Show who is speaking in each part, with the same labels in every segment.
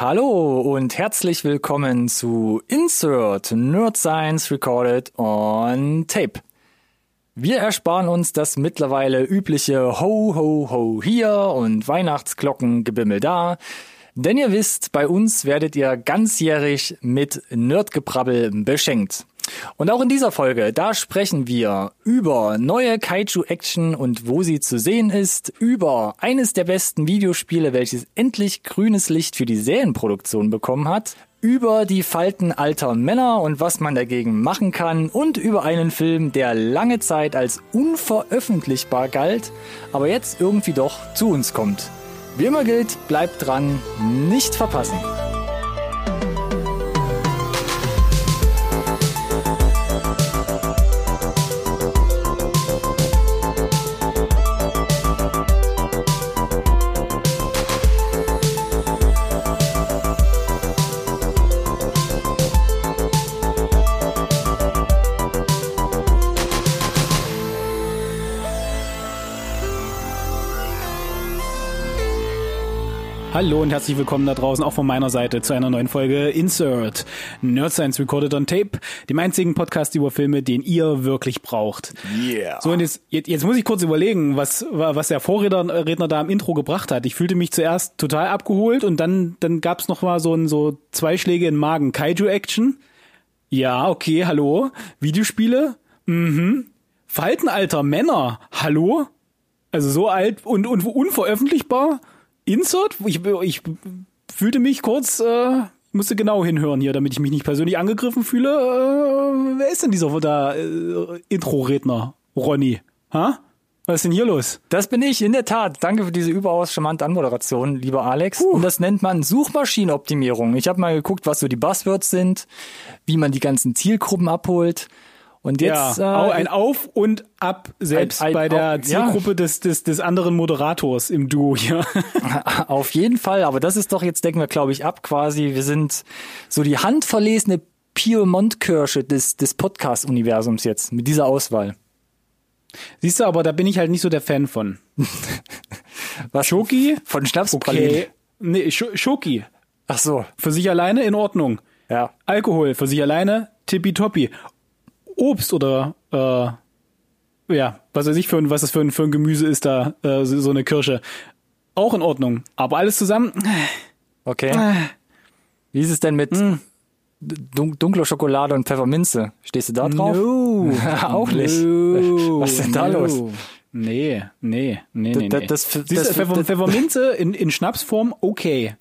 Speaker 1: Hallo und herzlich willkommen zu Insert Nerd Science Recorded on Tape. Wir ersparen uns das mittlerweile übliche Ho Ho Ho hier und Weihnachtsglockengebimmel da. Denn ihr wisst, bei uns werdet ihr ganzjährig mit Nerdgebrabbel beschenkt. Und auch in dieser Folge, da sprechen wir über neue Kaiju-Action und wo sie zu sehen ist, über eines der besten Videospiele, welches endlich grünes Licht für die Serienproduktion bekommen hat, über die Falten alter Männer und was man dagegen machen kann und über einen Film, der lange Zeit als unveröffentlichbar galt, aber jetzt irgendwie doch zu uns kommt. Wie immer gilt, bleibt dran, nicht verpassen.
Speaker 2: Hallo und herzlich willkommen da draußen auch von meiner Seite zu einer neuen Folge Insert Nerd Science Recorded on Tape, dem einzigen Podcast über Filme, den ihr wirklich braucht.
Speaker 1: Yeah.
Speaker 2: So und jetzt, jetzt, jetzt muss ich kurz überlegen, was was der Vorredner Redner da im Intro gebracht hat. Ich fühlte mich zuerst total abgeholt und dann dann gab's noch mal so ein so zwei Schläge in den Magen. Kaiju Action. Ja, okay, hallo. Videospiele? Mhm. Faltenalter Männer. Hallo? Also so alt und, und unveröffentlichbar? Insert? Ich, ich fühlte mich kurz, äh, musste genau hinhören hier, damit ich mich nicht persönlich angegriffen fühle. Äh, wer ist denn dieser da äh, Intro-Redner? Ronny? Ha? Was ist denn hier los?
Speaker 1: Das bin ich, in der Tat. Danke für diese überaus charmante Anmoderation, lieber Alex. Puh. Und das nennt man Suchmaschinenoptimierung. Ich habe mal geguckt, was so die Buzzwords sind, wie man die ganzen Zielgruppen abholt. Und jetzt
Speaker 2: ja, äh, ein Auf und Ab selbst ein, ein, bei der auf, Zielgruppe ja. des, des des anderen Moderators im Duo hier.
Speaker 1: auf jeden Fall, aber das ist doch jetzt decken wir glaube ich ab quasi. Wir sind so die handverlesene Piemont-Kirsche des des Podcast Universums jetzt mit dieser Auswahl.
Speaker 2: Siehst du, aber da bin ich halt nicht so der Fan von.
Speaker 1: Was? Schoki?
Speaker 2: Von Schnapspralinen? Okay. Nee, Schoki.
Speaker 1: Ach so.
Speaker 2: Für sich alleine in Ordnung.
Speaker 1: Ja.
Speaker 2: Alkohol für sich alleine tippitoppi. Obst oder äh, ja, was weiß ich für ein, was das für ein, für ein Gemüse ist da, äh, so, so eine Kirsche. Auch in Ordnung. Aber alles zusammen.
Speaker 1: Okay. Wie ist es denn mit mm. dunkler Schokolade und Pfefferminze? Stehst du da drauf?
Speaker 2: No.
Speaker 1: Auch nicht.
Speaker 2: No.
Speaker 1: Was ist denn da
Speaker 2: no.
Speaker 1: los?
Speaker 2: Nee, nee, nee, nee.
Speaker 1: Das, das,
Speaker 2: das, das Pfeffer, Pfefferminze in, in Schnapsform, okay.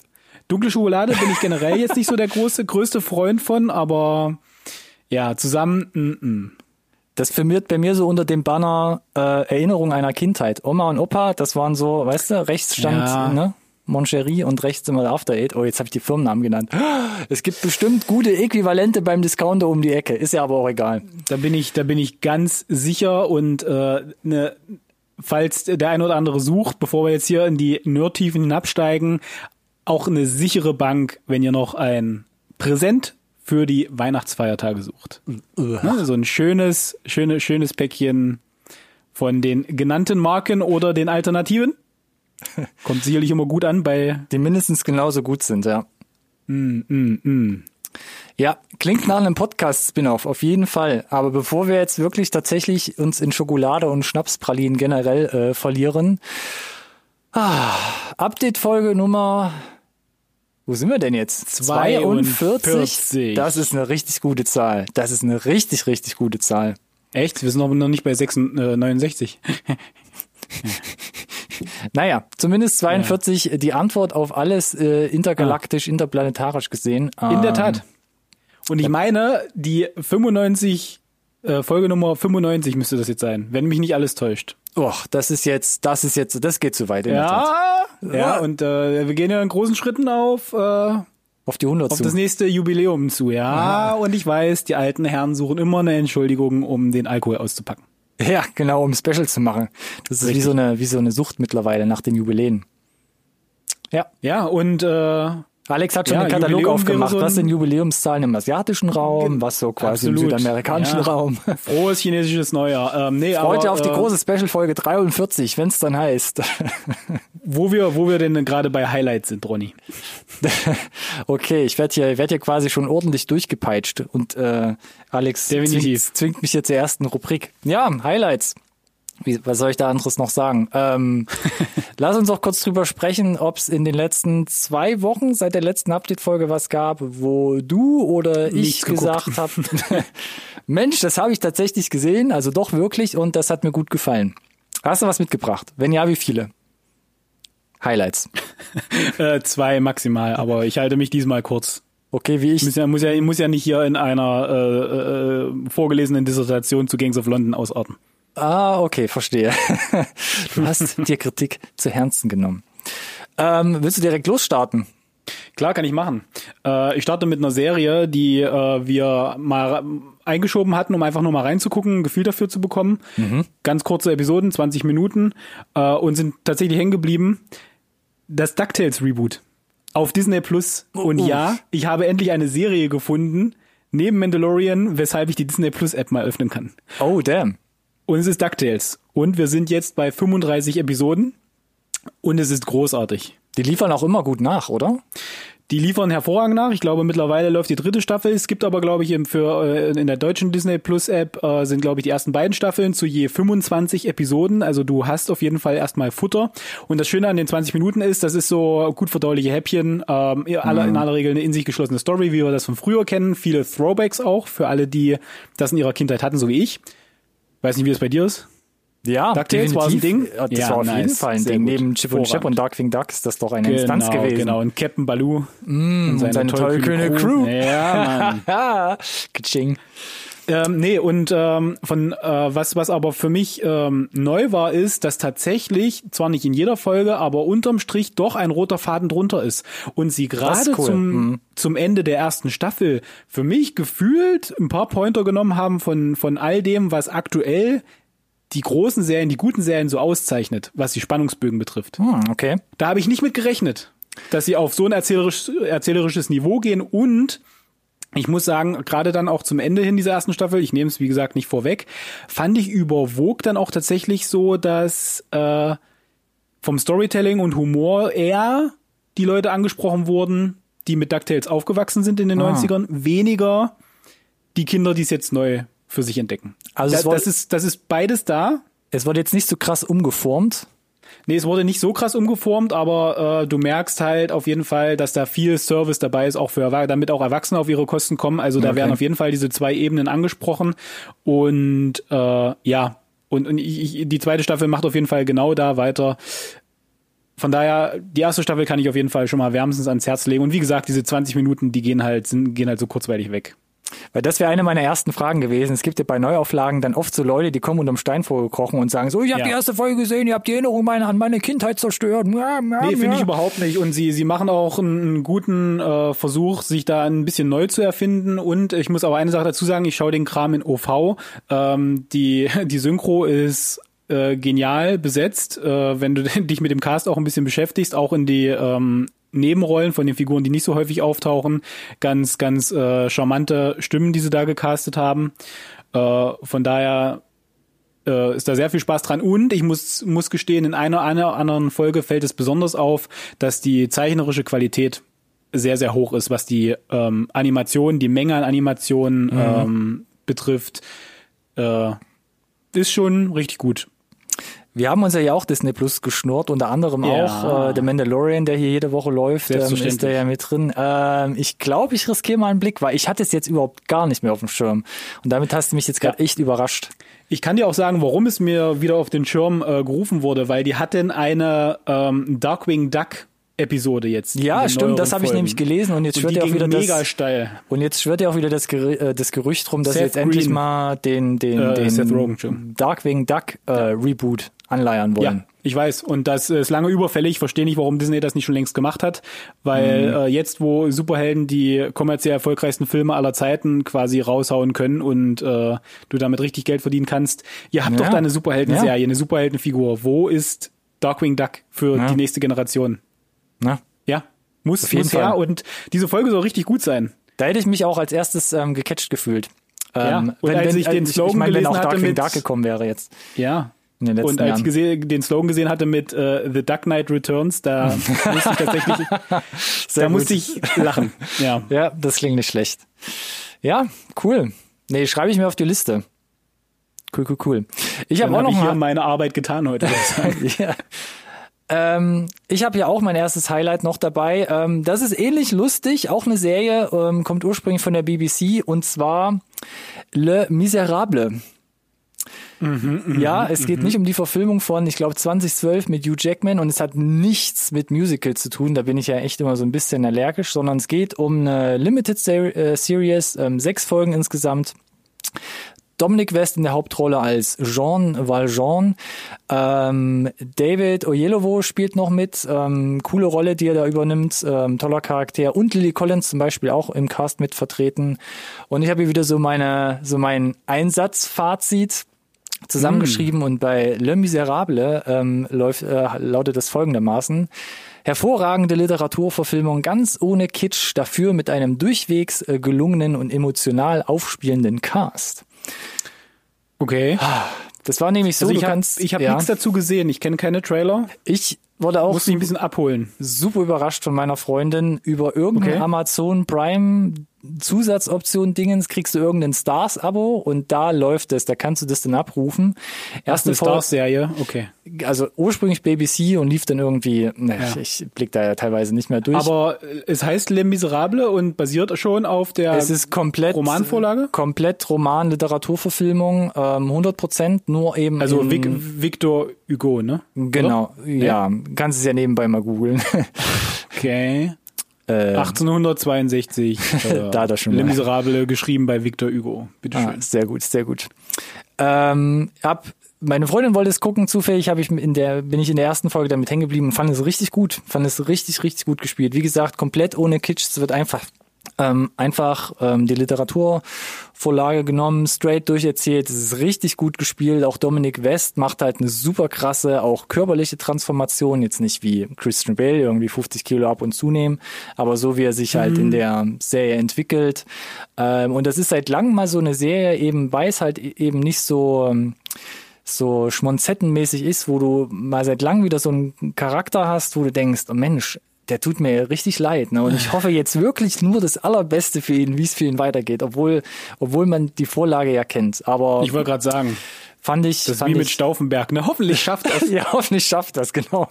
Speaker 2: Dunkle Schokolade bin ich generell jetzt nicht so der große, größte Freund von, aber ja, zusammen. Mm -mm.
Speaker 1: Das firmiert bei mir so unter dem Banner äh, Erinnerung einer Kindheit. Oma und Opa, das waren so, weißt du, rechts stand ja. ne, Moncherie und rechts immer der After Eight. Oh, jetzt habe ich die Firmennamen genannt. Es gibt bestimmt gute Äquivalente beim Discounter um die Ecke. Ist ja aber auch egal.
Speaker 2: Da bin ich, da bin ich ganz sicher und äh, ne, falls der ein oder andere sucht, bevor wir jetzt hier in die Nerdtiefen hinabsteigen, auch eine sichere Bank, wenn ihr noch ein Präsent für die Weihnachtsfeiertage sucht. Ne, so ein schönes, schönes, schönes Päckchen von den genannten Marken oder den Alternativen. Kommt sicherlich immer gut an bei.
Speaker 1: Die mindestens genauso gut sind, ja.
Speaker 2: Mm, mm, mm.
Speaker 1: Ja, klingt nach einem Podcast-Spin-off, auf jeden Fall. Aber bevor wir jetzt wirklich tatsächlich uns in Schokolade und Schnapspralinen generell äh, verlieren, ah, Update-Folge Nummer wo sind wir denn jetzt?
Speaker 2: 42? 42.
Speaker 1: Das ist eine richtig gute Zahl. Das ist eine richtig, richtig gute Zahl.
Speaker 2: Echt? Wir sind aber noch nicht bei 66, äh, 69.
Speaker 1: naja, zumindest 42 ja. die Antwort auf alles äh, intergalaktisch, ah. interplanetarisch gesehen.
Speaker 2: In der Tat. Und ich meine, die 95, äh, Folge Nummer 95 müsste das jetzt sein, wenn mich nicht alles täuscht.
Speaker 1: Och, das ist jetzt, das ist jetzt, das geht zu weit.
Speaker 2: In ja, ja, ja, und äh, wir gehen ja in großen Schritten auf äh,
Speaker 1: auf die 100
Speaker 2: auf zu. das nächste Jubiläum zu. Ja, ja, und ich weiß, die alten Herren suchen immer eine Entschuldigung, um den Alkohol auszupacken.
Speaker 1: Ja, genau, um Special zu machen. Das ist Richtig. wie so eine wie so eine Sucht mittlerweile nach den Jubiläen.
Speaker 2: Ja, ja, und äh,
Speaker 1: Alex hat schon
Speaker 2: Ja,
Speaker 1: den Katalog
Speaker 2: Jubiläum
Speaker 1: aufgemacht.
Speaker 2: so
Speaker 1: was sind Jubiläumszahlen im asiatischen Raum, was so quasi im
Speaker 2: Absolut.
Speaker 1: südamerikanischen
Speaker 2: Ja.
Speaker 1: Raum.
Speaker 2: Frohes chinesisches Neujahr. Ähm, nee,
Speaker 1: Heute
Speaker 2: aber,
Speaker 1: auf die
Speaker 2: äh,
Speaker 1: große Special-Folge 43, wenn es dann heißt.
Speaker 2: Wo wir, wo wir denn gerade bei Highlights sind, Ronny.
Speaker 1: okay, ich werde hier, werd hier quasi schon ordentlich durchgepeitscht und äh, Alex
Speaker 2: Definitiv.
Speaker 1: zwingt, zwingt mich hier zur ersten Rubrik. Ja, Highlights. Wie, was soll ich da anderes noch sagen? Ähm, lass uns auch kurz drüber sprechen, ob es in den letzten zwei Wochen seit der letzten Update-Folge was gab, wo du oder ich
Speaker 2: Nichts geguckt.
Speaker 1: gesagt habe, Mensch, das habe ich tatsächlich gesehen, also doch wirklich und das hat mir gut gefallen. Hast du was mitgebracht? Wenn ja, wie viele? Highlights.
Speaker 2: Äh, zwei maximal, aber ich halte mich diesmal kurz.
Speaker 1: Okay, wie ich.
Speaker 2: Muss ja, muss ja, muss ja nicht hier in einer äh, äh, vorgelesenen Dissertation zu Gangs of London ausarten.
Speaker 1: Ah, okay, verstehe. Du hast dir Kritik zu Herzen genommen. Ähm, willst du direkt losstarten?
Speaker 2: Klar, kann ich machen. Äh, ich starte mit einer Serie, die äh, wir mal eingeschoben hatten, um einfach nur mal reinzugucken, ein Gefühl dafür zu bekommen. Ganz kurze Episoden, 20 Minuten äh, und sind tatsächlich hängen geblieben. Das DuckTales Reboot auf Disney Plus. Und
Speaker 1: uff.
Speaker 2: ja, ich habe endlich eine Serie gefunden neben Mandalorian, weshalb ich die Disney Plus App mal öffnen kann.
Speaker 1: Oh, damn.
Speaker 2: Und es ist DuckTales. Und wir sind jetzt bei 35 Episoden und es ist großartig.
Speaker 1: Die liefern auch immer gut nach, oder?
Speaker 2: Die liefern hervorragend nach. Ich glaube, mittlerweile läuft die dritte Staffel. Es gibt aber, glaube ich, im- für äh, in der deutschen Disney Plus App äh, sind, glaube ich, die ersten beiden Staffeln zu je 25 Episoden. Also du hast auf jeden Fall erstmal Futter. Und das Schöne an den 20 Minuten ist, das ist so gut verdauliche Häppchen. Ähm, in aller, in aller Regel eine in sich geschlossene Story, wie wir das von früher kennen. Viele Throwbacks auch für alle, die das in ihrer Kindheit hatten, so wie ich. Weiß nicht, wie es bei dir ist.
Speaker 1: Ja,
Speaker 2: DuckTales war ein Ding?
Speaker 1: Das
Speaker 2: Ja,
Speaker 1: war auf
Speaker 2: nice.
Speaker 1: jeden Fall ein
Speaker 2: Sehr
Speaker 1: Ding.
Speaker 2: gut.
Speaker 1: Neben Chip und
Speaker 2: Hervorragend.
Speaker 1: und Darkwing Duck ist das doch eine Instanz gewesen.
Speaker 2: Genau. Und Captain Baloo.
Speaker 1: Mm, und seine tollkühne Crew.
Speaker 2: Ja, Mann.
Speaker 1: Kaching.
Speaker 2: Ähm, nee, und ähm, von äh, was, was aber für mich ähm, neu war, ist, dass tatsächlich, zwar nicht in jeder Folge, aber unterm Strich doch ein roter Faden drunter ist. Und sie gerade
Speaker 1: cool.
Speaker 2: zum,
Speaker 1: Mhm.
Speaker 2: zum Ende der ersten Staffel für mich gefühlt ein paar Pointer genommen haben von, von all dem, was aktuell die großen Serien, die guten Serien so auszeichnet, was die Spannungsbögen betrifft.
Speaker 1: Hm, okay.
Speaker 2: Da habe ich nicht mit gerechnet, dass sie auf so ein erzählerisch, erzählerisches Niveau gehen und ich muss sagen, gerade dann auch zum Ende hin dieser ersten Staffel, ich nehme es wie gesagt nicht vorweg, fand ich überwog dann auch tatsächlich so, dass äh, vom Storytelling und Humor eher die Leute angesprochen wurden, die mit DuckTales aufgewachsen sind in den
Speaker 1: Ah.
Speaker 2: 90ern, weniger die Kinder, die es jetzt neu für sich entdecken.
Speaker 1: Also
Speaker 2: da, das, ist, das ist beides da,
Speaker 1: Es wurde jetzt nicht so krass umgeformt.
Speaker 2: Nee, es wurde nicht so krass umgeformt, aber äh, du merkst halt auf jeden Fall, dass da viel Service dabei ist, auch für Erwa- damit auch Erwachsene auf ihre Kosten kommen. Also da
Speaker 1: Okay.
Speaker 2: werden auf jeden Fall diese zwei Ebenen angesprochen. Und äh, ja, und, und ich, ich, die zweite Staffel macht auf jeden Fall genau da weiter. Von daher, die erste Staffel kann ich auf jeden Fall schon mal wärmstens ans Herz legen. Und wie gesagt, diese 20 Minuten, die gehen halt, sind, gehen halt so kurzweilig weg.
Speaker 1: Weil das wäre eine meiner ersten Fragen gewesen. Es gibt ja bei Neuauflagen dann oft so Leute, die kommen unterm Stein vorgekrochen und sagen so, ich habe
Speaker 2: Ja.
Speaker 1: die erste Folge gesehen, ihr habt die Erinnerung meine, an meine Kindheit zerstört. Ja, ja,
Speaker 2: Nee, finde ich überhaupt nicht. Und sie, sie machen auch einen, einen guten äh, Versuch, sich da ein bisschen neu zu erfinden. Und ich muss aber eine Sache dazu sagen, ich schaue den Kram in OV. Ähm, die, die Synchro ist äh, genial besetzt, äh, wenn du dich mit dem Cast auch ein bisschen beschäftigst, auch in die ähm, Nebenrollen von den Figuren, die nicht so häufig auftauchen. Ganz, ganz äh, charmante Stimmen, die sie da gecastet haben. Äh, von daher äh, ist da sehr viel Spaß dran. Und ich muss, muss gestehen, in einer, einer anderen Folge fällt es besonders auf, dass die zeichnerische Qualität sehr, sehr hoch ist, was die ähm, Animation, die Menge an Animationen ähm, betrifft. Äh, ist schon richtig gut.
Speaker 1: Wir haben uns ja auch Disney Plus geschnurrt, unter anderem
Speaker 2: Ja.
Speaker 1: auch äh, The Mandalorian, der hier jede Woche läuft, ähm, ist der ja mit drin. Ähm, ich glaube, ich riskiere mal einen Blick, weil ich hatte es jetzt überhaupt gar nicht mehr auf dem Schirm. Und damit hast du mich jetzt gerade
Speaker 2: Ja.
Speaker 1: echt überrascht.
Speaker 2: Ich kann dir auch sagen, warum es mir wieder auf den Schirm äh, gerufen wurde, weil die hatten eine ähm, Darkwing Duck Episode jetzt.
Speaker 1: Ja, stimmt, das habe ich nämlich gelesen und jetzt
Speaker 2: Und die
Speaker 1: ja auch wieder
Speaker 2: mega
Speaker 1: das
Speaker 2: steil.
Speaker 1: und jetzt schwirrt ja auch wieder das, Gerü äh, das Gerücht rum, dass
Speaker 2: Seth
Speaker 1: jetzt endlich
Speaker 2: Green.
Speaker 1: mal den den
Speaker 2: Äh,
Speaker 1: den
Speaker 2: Rogen.
Speaker 1: Darkwing Duck äh, Reboot anleiern wollen.
Speaker 2: Ja, ich weiß. Und das ist lange überfällig. Ich verstehe nicht, warum Disney das nicht schon längst gemacht hat. Weil
Speaker 1: Mhm.
Speaker 2: äh, jetzt, wo Superhelden die kommerziell erfolgreichsten Filme aller Zeiten quasi raushauen können und äh, du damit richtig Geld verdienen kannst, ihr habt
Speaker 1: Ja.
Speaker 2: doch da eine Superheldenserie,
Speaker 1: Ja.
Speaker 2: eine Superheldenfigur. Wo ist Darkwing Duck für
Speaker 1: Ja.
Speaker 2: die nächste Generation?
Speaker 1: Na?
Speaker 2: Ja, Muss,
Speaker 1: Auf jeden
Speaker 2: muss her
Speaker 1: Fall.
Speaker 2: und diese Folge soll richtig gut sein.
Speaker 1: Da hätte ich mich auch als erstes ähm, gecatcht gefühlt.
Speaker 2: Ja,
Speaker 1: Ähm,
Speaker 2: und als ich den
Speaker 1: ich
Speaker 2: Slogan
Speaker 1: meine, wenn
Speaker 2: gelesen
Speaker 1: auch
Speaker 2: hatte
Speaker 1: Darkwing
Speaker 2: mit-
Speaker 1: Dark gekommen wäre jetzt
Speaker 2: Ja.
Speaker 1: in den letzten
Speaker 2: Und als
Speaker 1: Jahren.
Speaker 2: ich den Slogan gesehen hatte mit äh, The Dark Knight Returns, da musste ich tatsächlich,
Speaker 1: Sehr
Speaker 2: da musste ich lachen. Ja.
Speaker 1: Ja, das klingt nicht schlecht. Ja, cool. Nee, schreibe ich mir auf die Liste. Cool, cool, cool. Ich habe auch
Speaker 2: habe
Speaker 1: noch
Speaker 2: ich hier
Speaker 1: mal,
Speaker 2: meine Arbeit getan heute. ich
Speaker 1: ja. Ähm, ich habe ja auch mein erstes Highlight noch dabei. Ähm, das ist ähnlich lustig, auch eine Serie, ähm, kommt ursprünglich von der BBC und zwar Le Miserable. ja, es geht nicht um die Verfilmung von, ich glaube, 2012 mit Hugh Jackman und es hat nichts mit Musical zu tun. Da bin ich ja echt immer so ein bisschen allergisch, sondern es geht um eine Limited äh, Series, ähm, sechs Folgen insgesamt. Dominic West in der Hauptrolle als Jean Valjean. Ähm, David Oyelowo spielt noch mit. Ähm, coole Rolle, die er da übernimmt. Ähm, toller Charakter. Und Lily Collins zum Beispiel auch im Cast mit vertreten. Und ich habe hier wieder so meine, so mein Einsatzfazit zusammengeschrieben und bei Le Miserable ähm, läuft, äh, lautet es folgendermaßen. Hervorragende Literaturverfilmung ganz ohne Kitsch, dafür mit einem durchwegs äh, gelungenen und emotional aufspielenden Cast.
Speaker 2: Okay.
Speaker 1: Das war nämlich so,
Speaker 2: Also ich habe hab
Speaker 1: ja,
Speaker 2: nichts dazu gesehen. Ich kenne keine Trailer.
Speaker 1: ich wurde auch
Speaker 2: mich ein bisschen abholen.
Speaker 1: super überrascht von meiner Freundin über irgendein
Speaker 2: Okay.
Speaker 1: Amazon Prime Zusatzoption Dingens kriegst du irgendein Stars Abo und da läuft es, da kannst du das dann abrufen. Erste
Speaker 2: Stars-Serie. Okay.
Speaker 1: also ursprünglich BBC und lief dann irgendwie, ne,
Speaker 2: Ja.
Speaker 1: ich, ich blick da ja teilweise nicht mehr durch.
Speaker 2: Aber es heißt Les Miserables und basiert schon auf der
Speaker 1: es ist komplett
Speaker 2: Romanvorlage?
Speaker 1: komplett Roman Literaturverfilmung, ähm, 100 Prozent nur eben
Speaker 2: also Vic, Victor Hugo, ne?
Speaker 1: genau, ja, kannst es ja nebenbei mal googeln.
Speaker 2: Okay.
Speaker 1: Äh,
Speaker 2: 1862. Äh,
Speaker 1: Da er schon
Speaker 2: Les
Speaker 1: mal.
Speaker 2: Miserables geschrieben bei Victor Hugo. Bitteschön.
Speaker 1: Ah, sehr gut, sehr gut. Ähm, hab, meine Freundin wollte es gucken, zufällig habe ich in der, bin ich in der ersten Folge damit hängen geblieben und fand es richtig gut. Fand es richtig, richtig gut gespielt. Wie gesagt, komplett ohne Kitsch. Es wird einfach, ähm, einfach ähm, die Literaturvorlage genommen, straight durcherzählt. Es ist richtig gut gespielt. Auch Dominic West macht halt eine super krasse, auch körperliche Transformation. Jetzt nicht wie Christian Bale, irgendwie 50 Kilo ab und zunehmen, aber so wie er sich halt in der Serie entwickelt. Ähm, und das ist seit langem mal so eine Serie, eben weil es halt e- eben nicht so ähm, so schmonzettenmäßig ist, wo du mal seit langem wieder so einen Charakter hast, wo du denkst, oh Mensch, der tut mir richtig leid. Ne? Und ich hoffe jetzt wirklich nur das Allerbeste für ihn, wie es für ihn weitergeht, obwohl, obwohl man die Vorlage ja kennt. Aber
Speaker 2: Ich wollte gerade sagen,
Speaker 1: fand ich,
Speaker 2: das ist wie mit
Speaker 1: ich,
Speaker 2: Stauffenberg. Ne? Hoffentlich schafft es.
Speaker 1: ja, hoffentlich schafft das, genau.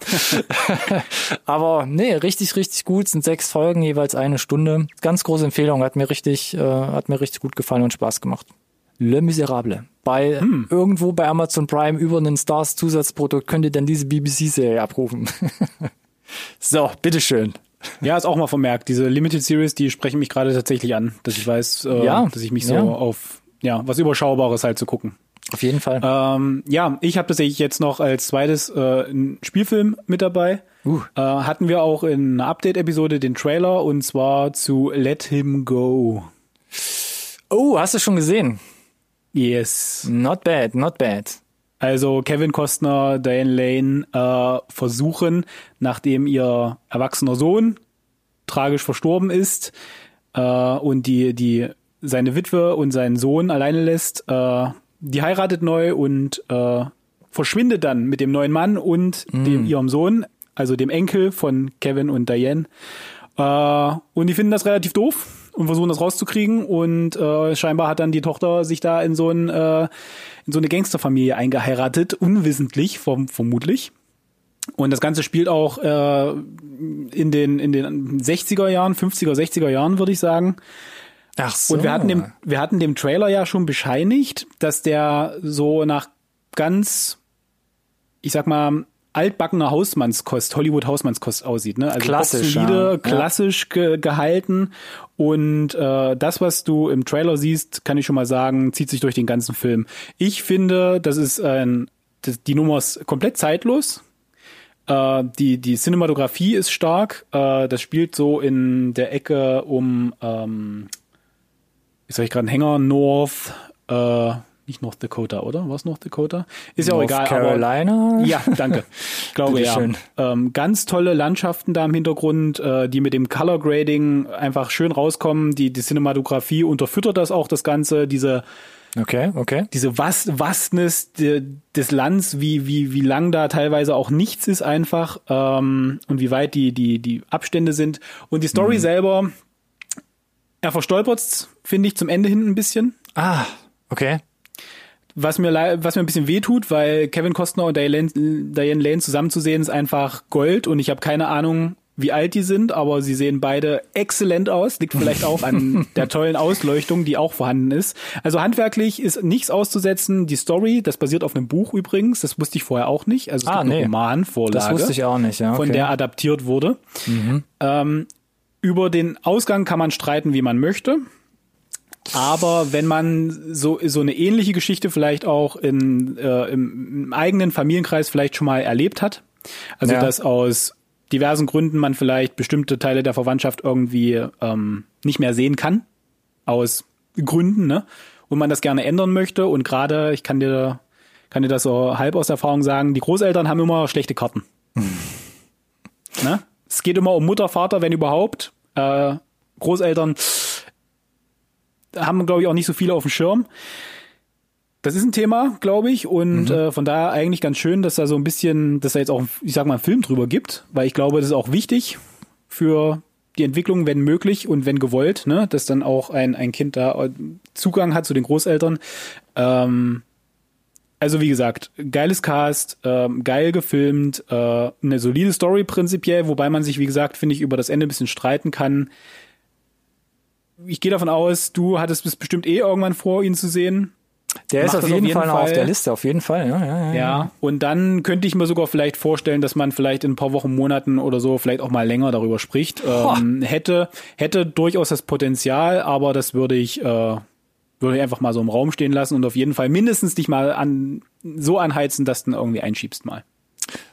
Speaker 1: Aber nee, richtig, richtig gut. Sind sechs Folgen, jeweils eine Stunde. Ganz große Empfehlung, hat mir richtig, äh, hat mir richtig gut gefallen und Spaß gemacht. Le Miserable. Bei
Speaker 2: Hm.
Speaker 1: irgendwo bei Amazon Prime über einen Stars Zusatzprodukt könnt ihr dann diese BBC-Serie abrufen. so, bitteschön.
Speaker 2: Ja, ist auch mal vermerkt. Diese Limited Series, die sprechen mich gerade tatsächlich an, dass ich weiß, äh,
Speaker 1: Ja,
Speaker 2: dass ich mich so
Speaker 1: ja.
Speaker 2: auf ja was Überschaubares halt zu gucken.
Speaker 1: Auf jeden Fall.
Speaker 2: Ähm, ja, ich habe tatsächlich jetzt noch als zweites äh, einen Spielfilm mit dabei.
Speaker 1: Uh.
Speaker 2: Äh, hatten wir auch in einer Update-Episode den Trailer und zwar zu Let Him Go.
Speaker 1: Oh, hast du schon gesehen?
Speaker 2: Yes.
Speaker 1: Not bad, not bad.
Speaker 2: Also Kevin Costner, Diane Lane äh, versuchen, nachdem ihr erwachsener Sohn tragisch verstorben ist äh, und die die seine Witwe und seinen Sohn alleine lässt, äh, die heiratet neu und äh, verschwindet dann mit dem neuen Mann und dem ihrem Sohn, also dem Enkel von Kevin und Diane. Äh, und die finden das relativ doof und versuchen das rauszukriegen und äh, scheinbar hat dann die Tochter sich da in so ein äh, in so eine Gangsterfamilie eingeheiratet, unwissentlich vom, vermutlich. Und das Ganze spielt auch äh, in den in den 60er Jahren, 50er, 60er Jahren, würde ich sagen.
Speaker 1: Ach so.
Speaker 2: Und wir hatten dem, wir hatten dem Trailer ja schon bescheinigt, dass der so nach ganz, ich sag mal, altbackener Hausmannskost, Hollywood Hausmannskost aussieht, ne? Also
Speaker 1: Klassisch,
Speaker 2: solide,
Speaker 1: ja.
Speaker 2: klassisch ge gehalten. Und äh, das, was du im Trailer siehst, kann ich schon mal sagen, zieht sich durch den ganzen Film. Ich finde, das ist ein, das, die Nummer ist komplett zeitlos. Äh, die, die Cinematografie ist stark. Äh, das spielt so in der Ecke um, ähm, jetzt habe ich gerade einen Hänger, North, äh, nicht North Dakota, oder? Was North Dakota? Ist ja auch
Speaker 1: North
Speaker 2: egal.
Speaker 1: Carolina?
Speaker 2: Aber, ja, danke. Ich glaube ja. Ähm, ganz tolle Landschaften da im Hintergrund, äh, die mit dem Color Grading einfach schön rauskommen. Die, die Cinematografie unterfüttert das auch das Ganze. Diese
Speaker 1: Okay, okay.
Speaker 2: diese Vast Vastness de, des Lands, wie, wie, wie lang da teilweise auch nichts ist einfach ähm, und wie weit die, die, die Abstände sind. Und die Story
Speaker 1: Mhm.
Speaker 2: selber, er verstolpert's, finde ich, zum Ende hin ein bisschen.
Speaker 1: Ah, okay.
Speaker 2: Was mir, was mir ein bisschen wehtut, weil Kevin Costner und Diane Lane, Diane Lane zusammenzusehen ist einfach Gold und ich habe keine Ahnung, wie alt die sind, aber sie sehen beide exzellent aus. Liegt vielleicht auch an der tollen Ausleuchtung, die auch vorhanden ist. Also handwerklich ist nichts auszusetzen. Die Story, das basiert auf einem Buch übrigens, das wusste ich vorher auch nicht. Also es
Speaker 1: Ah,
Speaker 2: gibt
Speaker 1: nee.
Speaker 2: eine Romanvorlage,
Speaker 1: Das wusste ich auch nicht, ja. Okay. Mhm.
Speaker 2: von der adaptiert wurde. Ähm, über den Ausgang kann man streiten, wie man möchte. Aber wenn man so, so eine ähnliche Geschichte vielleicht auch in, äh, im, eigenen Familienkreis vielleicht schon mal erlebt hat, also
Speaker 1: Ja.
Speaker 2: dass aus diversen Gründen man vielleicht bestimmte Teile der Verwandtschaft irgendwie ähm, nicht mehr sehen kann, aus Gründen, ne? Und man das gerne ändern möchte. Und gerade, ich kann dir, kann dir das so halb aus Erfahrung sagen, die Großeltern haben immer schlechte Karten. ne? Es geht immer um Mutter, Vater, wenn überhaupt. Äh, Großeltern haben, glaube ich, auch nicht so viele auf dem Schirm. Das ist ein Thema, glaube ich, und äh, von daher eigentlich ganz schön, dass da so ein bisschen, dass da jetzt auch, ich sag mal, einen Film drüber gibt, weil ich glaube, das ist auch wichtig für die Entwicklung, wenn möglich und wenn gewollt, ne, dass dann auch ein, ein Kind da äh, Zugang hat zu den Großeltern. Ähm, also wie gesagt, geiles Cast, ähm, geil gefilmt, äh, eine solide Story prinzipiell, wobei man sich, wie gesagt, finde ich, über das Ende ein bisschen streiten kann. Ich gehe davon aus, du hattest es bestimmt eh irgendwann vor, ihn zu sehen.
Speaker 1: Der ist auf jeden,
Speaker 2: auf jeden
Speaker 1: Fall noch auf
Speaker 2: Fall.
Speaker 1: der Liste, auf jeden Fall. Ja, ja, ja.
Speaker 2: Ja, und dann könnte ich mir sogar vielleicht vorstellen, dass man vielleicht in ein paar Wochen, Monaten oder so vielleicht auch mal länger darüber spricht. Ähm, hätte, hätte durchaus das Potenzial, aber das würde ich, äh, würde ich einfach mal so im Raum stehen lassen und auf jeden Fall mindestens dich mal an, so anheizen, dass du ihn irgendwie einschiebst mal.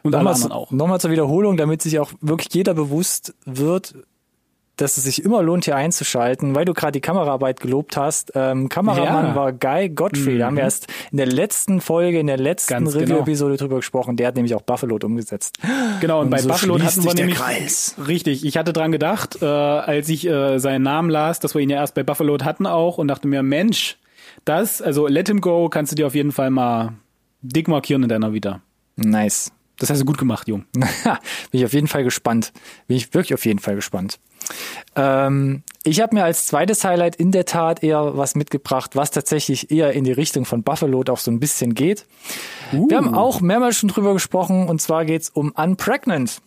Speaker 2: Und
Speaker 1: Nochmal,
Speaker 2: auch.
Speaker 1: nochmal zur Wiederholung, damit sich auch wirklich jeder bewusst wird, dass es sich immer lohnt, hier einzuschalten, weil du gerade die Kameraarbeit gelobt hast. Ähm, Kameramann
Speaker 2: Ja.
Speaker 1: war Guy Godfrey. Da haben wir erst in der letzten Folge, in der letzten
Speaker 2: genau.
Speaker 1: Review-Episode drüber gesprochen. Der hat nämlich auch Buffalo umgesetzt.
Speaker 2: Genau, und, bei
Speaker 1: so
Speaker 2: Buffalo hatten wir nämlich
Speaker 1: Kreis.
Speaker 2: richtig. Ich hatte dran gedacht, äh, als ich äh, seinen Namen las, dass wir ihn ja erst bei Buffalo hatten auch und dachte mir, Mensch, das, also Let Him Go, kannst du dir auf jeden Fall mal dick markieren in deiner Vita.
Speaker 1: Nice.
Speaker 2: Das hast du gut gemacht, Jung.
Speaker 1: Bin ich auf jeden Fall gespannt. Bin ich wirklich auf jeden Fall gespannt. Ähm, ich habe mir als zweites Highlight in der Tat eher was mitgebracht, was tatsächlich eher in die Richtung von Buffalo auch so ein bisschen geht. Wir haben auch mehrmals schon drüber gesprochen und zwar geht's um Unpregnant.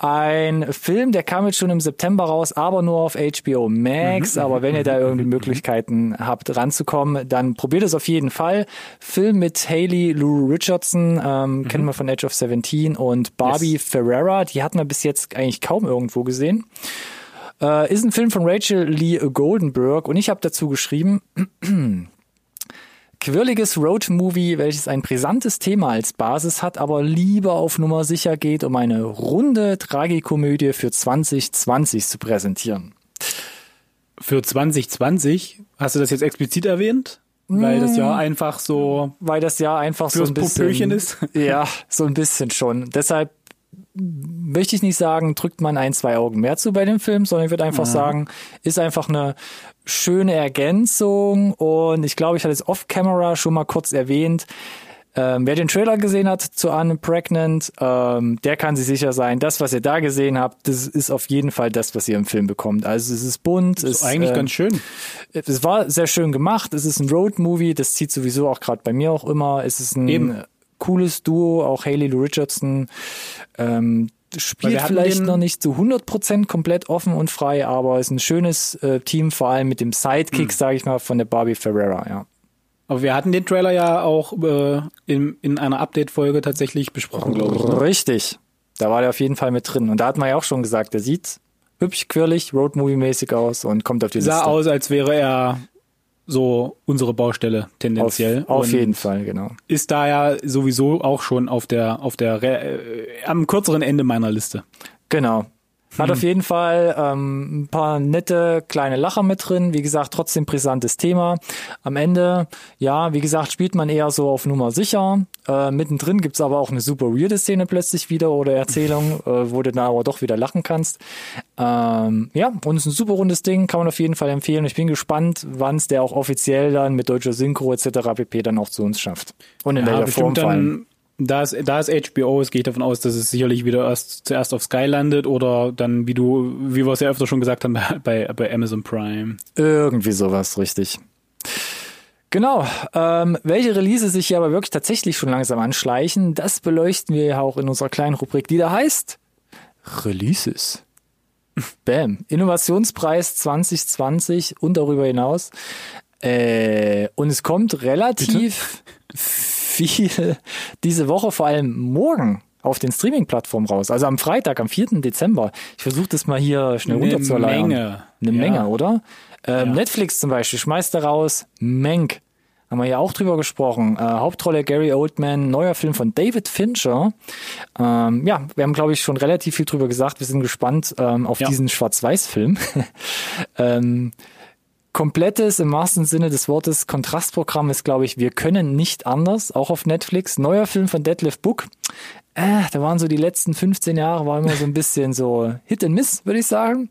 Speaker 1: Ein Film, der kam jetzt schon im September raus, aber nur auf HBO Max. aber wenn ihr da irgendwie Möglichkeiten habt, ranzukommen, dann probiert es auf jeden Fall. Film mit Haley Lou Richardson, ähm, kennen wir von Age of 17 und Barbie
Speaker 2: Yes.
Speaker 1: Ferrera, die hatten wir bis jetzt eigentlich kaum irgendwo gesehen. Äh, ist ein Film von Rachel Lee Goldenberg und ich habe dazu geschrieben, quirliges Road-Movie, welches ein brisantes Thema als Basis hat, aber lieber auf Nummer sicher geht, um eine runde Tragikomödie für 2020 zu präsentieren.
Speaker 2: Für 2020, hast du das jetzt explizit erwähnt? Weil das ja einfach so
Speaker 1: Weil das ja einfach so ein bisschen...
Speaker 2: Popöchen ist?
Speaker 1: Ja, so ein bisschen schon. Deshalb möchte ich nicht sagen, drückt man ein, zwei Augen mehr zu bei dem Film, sondern ich würde einfach sagen, ist einfach eine schöne Ergänzung und ich glaube, ich hatte es off-camera schon mal kurz erwähnt. Ähm, wer den Trailer gesehen hat zu Unpregnant, ähm, der kann sich sicher sein, das, was ihr da gesehen habt, das ist auf jeden Fall das, was ihr im Film bekommt. Also es ist bunt, es
Speaker 2: ist eigentlich
Speaker 1: äh,
Speaker 2: ganz schön.
Speaker 1: es war sehr schön gemacht. Es ist ein Road-Movie, das zieht sowieso auch gerade bei mir auch immer. Es ist ein
Speaker 2: Eben.
Speaker 1: Cooles Duo, auch Haley Lou Richardson ähm, spielt vielleicht noch nicht zu 100% komplett offen und frei, aber ist ein schönes äh, Team, vor allem mit dem Sidekick,
Speaker 2: Hm.
Speaker 1: sage ich mal, von der Barbie Ferrera, ja.
Speaker 2: Aber wir hatten den Trailer ja auch äh, in, in einer Update-Folge tatsächlich besprochen, glaube ich. Ne?
Speaker 1: Richtig. Da war der auf jeden Fall mit drin. Und da hat man ja auch schon gesagt, der sieht hübsch, quirlig, Road-Movie-mäßig aus und kommt auf die
Speaker 2: Sah
Speaker 1: Liste.
Speaker 2: aus, als wäre er so unsere Baustelle
Speaker 1: auf,
Speaker 2: tendenziell.
Speaker 1: auf
Speaker 2: Und
Speaker 1: jeden Fall, genau.
Speaker 2: Ist da ja sowieso auch schon auf der, auf der, äh, am kürzeren Ende meiner Liste.
Speaker 1: Genau. Hat auf jeden Fall ähm, ein paar nette kleine Lacher mit drin. Wie gesagt, trotzdem brisantes Thema. Am Ende, ja, wie gesagt, spielt man eher so auf Nummer sicher. Äh, mittendrin gibt's aber auch eine super weirde Szene plötzlich wieder oder Erzählung, äh, wo du dann aber doch wieder lachen kannst. Ähm, ja, und es ist ein super rundes Ding, kann man auf jeden Fall empfehlen. Ich bin gespannt, wann es der auch offiziell dann mit deutscher Synchro etc. pp. dann auch zu uns schafft. Und in
Speaker 2: Ja,
Speaker 1: welcher Form vor allem.
Speaker 2: Da es, da es HBO ist, gehe ich davon aus, dass es sicherlich wieder erst zuerst auf Sky landet oder dann, wie du, wie wir es ja öfter schon gesagt haben, bei, bei, Amazon Prime.
Speaker 1: Irgendwie sowas, richtig. Genau. Ähm, welche Releases sich hier aber wirklich tatsächlich schon langsam anschleichen, das beleuchten wir ja auch in unserer kleinen Rubrik, die da heißt Releases. Bam. Innovationspreis 2020 und darüber hinaus. Äh, und es kommt relativ viel diese Woche, vor allem morgen auf den Streaming-Plattformen raus. Also am Freitag, am 4. Dezember. Ich versuche das mal hier schnell
Speaker 2: Eine
Speaker 1: runterzuleiern.
Speaker 2: Menge.
Speaker 1: Eine
Speaker 2: Ja.
Speaker 1: Menge, oder? Ähm,
Speaker 2: Ja.
Speaker 1: Netflix zum Beispiel schmeißt da raus Menk. Haben wir ja auch drüber gesprochen. Äh, Hauptrolle Gary Oldman, neuer Film von David Fincher. Ähm, ja, wir haben, glaube ich, schon relativ viel drüber gesagt. Wir sind gespannt ähm, auf
Speaker 2: Ja.
Speaker 1: diesen Schwarz-Weiß-Film. komplettes, im wahrsten Sinne des Wortes, Kontrastprogramm ist, glaube ich, Wir können nicht anders, auch auf Netflix. Neuer Film von Detlef Book. Äh, da waren so die letzten 15 Jahre, war immer so ein bisschen so Hit and Miss, würde ich sagen.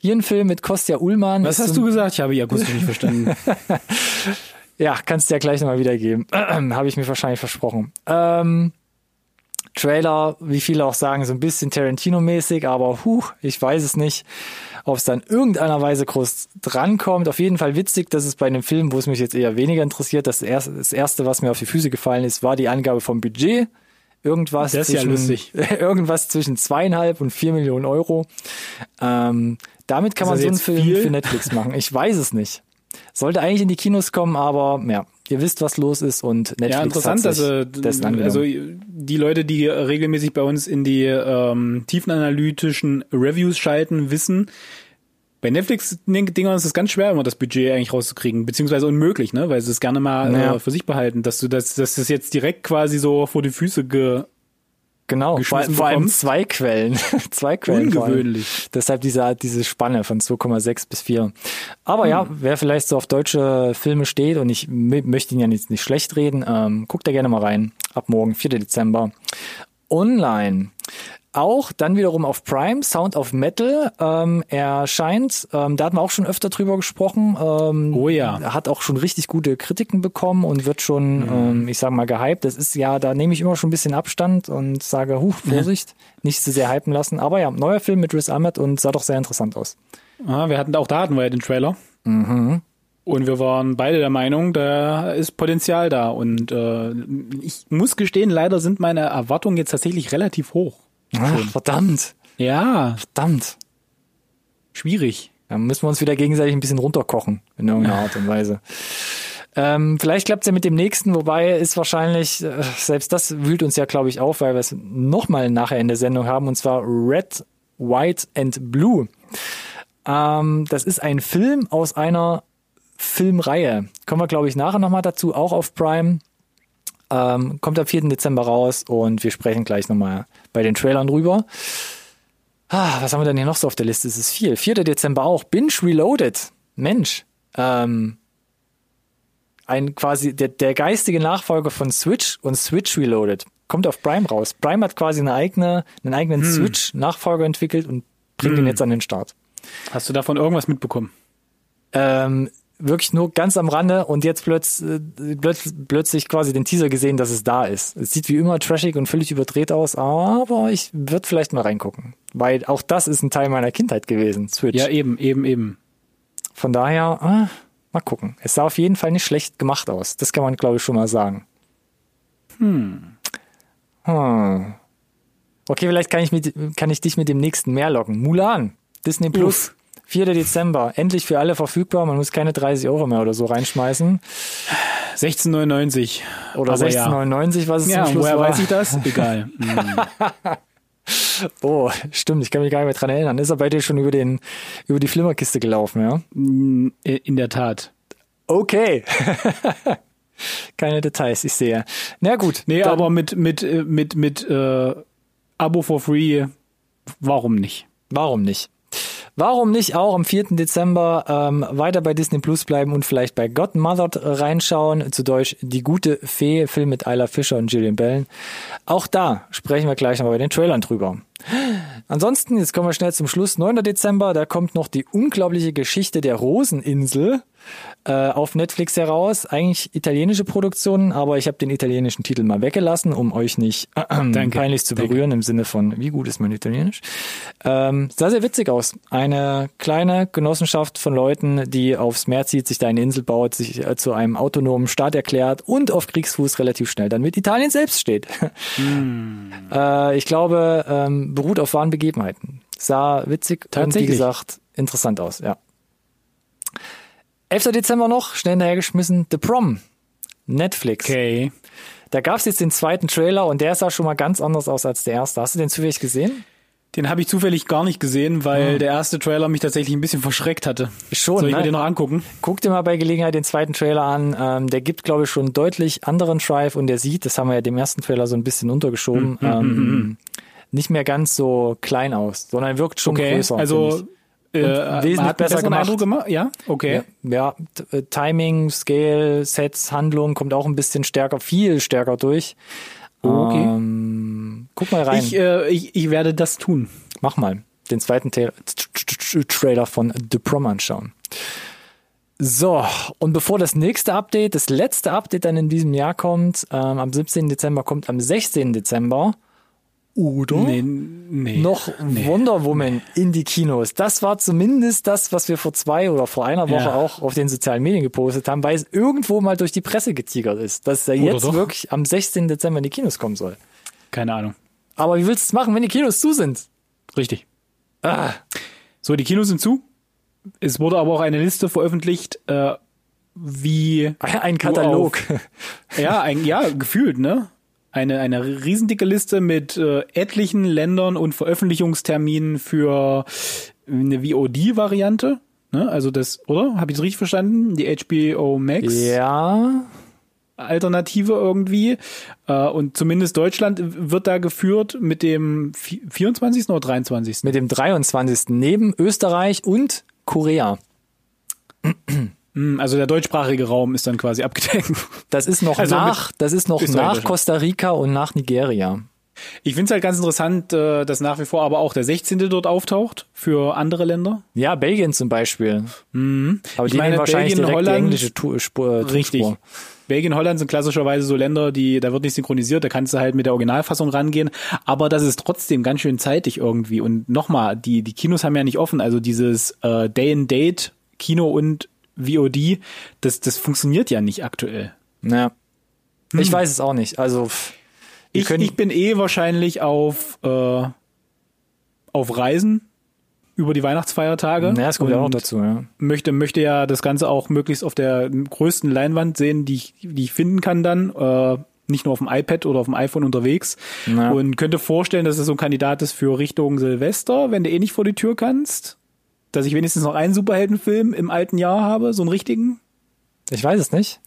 Speaker 1: Hier ein Film mit Kostja Ullmann.
Speaker 2: Was hast du gesagt? Ich habe ihr akustisch nicht verstanden.
Speaker 1: ja, kannst du ja gleich nochmal wiedergeben. Habe ich mir wahrscheinlich versprochen. Ähm, Trailer, wie viele auch sagen, so ein bisschen Tarantino-mäßig, aber huch, ich weiß es nicht, ob es dann irgendeiner Weise groß drankommt. Auf jeden Fall witzig, dass es bei einem Film, wo es mich jetzt eher weniger interessiert, das erste, das erste, was mir auf die Füße gefallen ist, war die Angabe vom Budget. Irgendwas
Speaker 2: ja
Speaker 1: zwischen,
Speaker 2: lustig.
Speaker 1: irgendwas zwischen zweieinhalb und vier Millionen Euro. Ähm, damit kann
Speaker 2: Ist
Speaker 1: man
Speaker 2: das
Speaker 1: so einen Film
Speaker 2: viel?
Speaker 1: für Netflix machen. Ich weiß es nicht. Sollte eigentlich in die Kinos kommen, aber ja, ihr wisst, was los ist und Netflix
Speaker 2: ja, interessant,
Speaker 1: hat
Speaker 2: dass
Speaker 1: sich
Speaker 2: äh,
Speaker 1: dessen angenommen.
Speaker 2: also die Leute, die regelmäßig bei uns in die ähm, tiefenanalytischen Reviews schalten, wissen, bei Netflix-Dingern ist es ganz schwer, immer das Budget eigentlich rauszukriegen, beziehungsweise unmöglich, ne, weil sie es gerne mal
Speaker 1: Ja.
Speaker 2: äh, für sich behalten, dass du das, dass das jetzt direkt quasi so vor die Füße ge
Speaker 1: genau, vor, vor allem zwei Quellen. zwei Quellen.
Speaker 2: ungewöhnlich.
Speaker 1: Deshalb diese, diese Spanne von 2,6 bis 4. Aber ja,
Speaker 2: Hm.
Speaker 1: wer vielleicht so auf deutsche Filme steht und ich möchte ihn ja jetzt nicht schlecht reden, ähm, guckt da gerne mal rein. Ab morgen, 4. Dezember. Online. Auch dann wiederum auf Prime, Sound of Metal ähm, erscheint. Ähm, da hatten wir auch schon öfter drüber gesprochen. Ähm,
Speaker 2: Oh ja.
Speaker 1: Hat auch schon richtig gute Kritiken bekommen und wird schon, ähm, ich sag mal, gehypt. Das ist ja, da nehme ich immer schon ein bisschen Abstand und sage, huch, Vorsicht, nicht zu sehr hypen lassen. Aber ja, neuer Film mit Riz Ahmed und sah doch sehr interessant aus.
Speaker 2: Ah, wir hatten auch da hatten wir ja den Trailer.
Speaker 1: Mhm.
Speaker 2: Und wir waren beide der Meinung, da ist Potenzial da. Und äh, ich muss gestehen, leider sind meine Erwartungen jetzt tatsächlich relativ hoch.
Speaker 1: Ach, verdammt,
Speaker 2: Ja,
Speaker 1: verdammt.
Speaker 2: schwierig.
Speaker 1: Da müssen wir uns wieder gegenseitig ein bisschen runterkochen, in irgendeiner Art und Weise. Ähm, vielleicht klappt's ja mit dem nächsten, wobei ist wahrscheinlich, äh, selbst das wühlt uns ja, glaube ich, auf, weil wir es nochmal nachher in der Sendung haben, und zwar Red, White and Blue. Ähm, das ist ein Film aus einer Filmreihe. Kommen wir, glaube ich, nachher nochmal dazu, auch auf Prime. Ähm, kommt am 4. Dezember raus und wir sprechen gleich nochmal bei den Trailern drüber. Ah, was haben wir denn hier noch so auf der Liste? Es ist viel. 4. Dezember auch. Binge Reloaded. Mensch. Ähm, ein quasi der, der geistige Nachfolger von Switch und Switch Reloaded. Kommt auf Prime raus. Prime hat quasi eine eigene, einen eigenen Switch-Nachfolger entwickelt und bringt ihn jetzt an den Start.
Speaker 2: Hast du davon irgendwas mitbekommen?
Speaker 1: Ähm, wirklich nur ganz am Rande und jetzt plötz, äh, plötz, plötzlich quasi den Teaser gesehen, dass es da ist. Es sieht wie immer trashig und völlig überdreht aus, aber ich würde vielleicht mal reingucken. Weil auch das ist ein Teil meiner Kindheit gewesen, Switch.
Speaker 2: Ja, eben, eben, eben.
Speaker 1: Von daher, ah, mal gucken. Es sah auf jeden Fall nicht schlecht gemacht aus. Das kann man, glaube ich, schon mal sagen. Hm. Hm. Okay, vielleicht kann ich, mit, kann ich dich mit dem nächsten mehr locken. Mulan, Disney Plus, 4. Dezember, endlich für alle verfügbar. Man muss keine 30 Euro mehr oder so reinschmeißen.
Speaker 2: 1699.
Speaker 1: Oder
Speaker 2: Aber
Speaker 1: 16,99, was es
Speaker 2: Ja,
Speaker 1: zum Schluss
Speaker 2: woher
Speaker 1: war.
Speaker 2: weiß ich das? Egal. Hm.
Speaker 1: Oh, stimmt, ich kann mich gar nicht mehr dran erinnern. Ist er bei dir schon über, den, über die Flimmerkiste gelaufen, ja?
Speaker 2: Mm, In der Tat.
Speaker 1: Okay. Keine Details, ich sehe. Na gut.
Speaker 2: Nee, aber mit, mit, äh, mit, mit äh, Abo for free, warum nicht?
Speaker 1: Warum nicht? Warum nicht auch am 4. Dezember ähm, weiter bei Disney Plus bleiben und vielleicht bei Godmothered reinschauen, zu Deutsch Die gute Fee, Film mit Isla Fischer und Gillian Bellen. Auch da sprechen wir gleich noch bei den Trailern drüber. Ansonsten, jetzt kommen wir schnell zum Schluss. 9. Dezember, da kommt noch die unglaubliche Geschichte der Roseninsel äh, auf Netflix heraus. Eigentlich italienische Produktion, aber ich habe den italienischen Titel mal weggelassen, um euch nicht äh, peinlich zu berühren Danke. im Sinne von, wie gut ist mein Italienisch? Ähm, sah sehr witzig aus. Eine kleine Genossenschaft von Leuten, die aufs Meer zieht, sich da eine Insel baut, sich äh, zu einem autonomen Staat erklärt und auf Kriegsfuß relativ schnell dann mit Italien selbst steht. Mm. ich glaube, ähm, beruht auf wahren Begebenheiten. Sah witzig und wie gesagt interessant aus, ja. 11. Dezember noch, schnell hinterhergeschmissen, The Prom. Netflix.
Speaker 2: Okay.
Speaker 1: Da gab's jetzt den zweiten Trailer und der sah schon mal ganz anders aus als der erste. Hast du den zufällig gesehen?
Speaker 2: Den habe ich zufällig gar nicht gesehen, weil hm. der erste Trailer mich tatsächlich ein bisschen verschreckt hatte.
Speaker 1: Schon.
Speaker 2: Soll ich ne? mir den noch angucken?
Speaker 1: Guck dir mal bei Gelegenheit den zweiten Trailer an. Ähm, der gibt, glaube ich, schon deutlich anderen Drive und der sieht, das haben wir ja dem ersten Trailer so ein bisschen untergeschoben, hm, hm, hm ähm, hm, nicht mehr ganz so klein aus, sondern wirkt schon okay, größer.
Speaker 2: Also äh, wesentlich besser gemacht. gemacht. Ja, okay.
Speaker 1: Ja, ja, Timing, Scale, Sets, Handlung kommt auch ein bisschen stärker, viel stärker durch.
Speaker 2: Okay. Ähm,
Speaker 1: guck mal rein.
Speaker 2: Ich, äh, ich, ich werde das tun.
Speaker 1: Mach mal. Den zweiten Tra Trailer von The Prom anschauen. So, und bevor das nächste Update, das letzte Update dann in diesem Jahr kommt, ähm, am 17. Dezember kommt am 16. Dezember oder
Speaker 2: nee, nee,
Speaker 1: noch nee. Wonder Woman in die Kinos. Das war zumindest das, was wir vor zwei oder vor einer Woche ja. auch auf den sozialen Medien gepostet haben, weil es irgendwo mal durch die Presse getigert ist, dass er jetzt doch? wirklich am 16. Dezember in die Kinos kommen soll.
Speaker 2: Keine Ahnung.
Speaker 1: Aber wie willst du es machen, wenn die Kinos zu sind?
Speaker 2: Richtig. Ah. So, die Kinos sind zu. Es wurde aber auch eine Liste veröffentlicht, äh, wie
Speaker 1: ein Katalog.
Speaker 2: Auf, ja, ein, ja, gefühlt, ne? Eine, eine riesendicke Liste mit äh, etlichen Ländern und Veröffentlichungsterminen für eine VOD-Variante. Ne? Also das, oder? Habe ich es richtig verstanden? Die HBO Max?
Speaker 1: Ja.
Speaker 2: Alternative irgendwie. Äh, und zumindest Deutschland wird da geführt mit dem 24. oder 23.
Speaker 1: Mit dem 23. neben Österreich und Korea.
Speaker 2: Hm, also der deutschsprachige Raum ist dann quasi abgedeckt.
Speaker 1: Das ist noch also nach, das ist noch nach Costa Rica und nach Nigeria.
Speaker 2: Ich finde es halt ganz interessant, äh, dass nach wie vor aber auch der 16. dort auftaucht für andere Länder.
Speaker 1: Ja, Belgien zum Beispiel.
Speaker 2: Mhm.
Speaker 1: Aber ich die meine, wahrscheinlich Belgien, Holland, die englische Tour, Spur,
Speaker 2: Tourspur. Richtig. Belgien, Holland sind klassischerweise so Länder, die, da wird nicht synchronisiert, da kannst du halt mit der Originalfassung rangehen. Aber das ist trotzdem ganz schön zeitig irgendwie. Und nochmal, die, die Kinos haben ja nicht offen. Also dieses äh, Day-and-Date Kino und VOD, das, das funktioniert ja nicht aktuell.
Speaker 1: Ja. Hm. Ich weiß es auch nicht. Also
Speaker 2: ich, ich bin eh wahrscheinlich auf, äh, auf Reisen über die Weihnachtsfeiertage.
Speaker 1: Ja, das kommt ja auch dazu, ja.
Speaker 2: Möchte, möchte ja das Ganze auch möglichst auf der größten Leinwand sehen, die ich, die ich finden kann dann. Äh, nicht nur auf dem iPad oder auf dem iPhone unterwegs. Ja. Und könnte vorstellen, dass es so ein Kandidat ist für Richtung Silvester, wenn du eh nicht vor die Tür kannst dass ich wenigstens noch einen Superheldenfilm im alten Jahr habe, so einen richtigen?
Speaker 1: Ich weiß es nicht.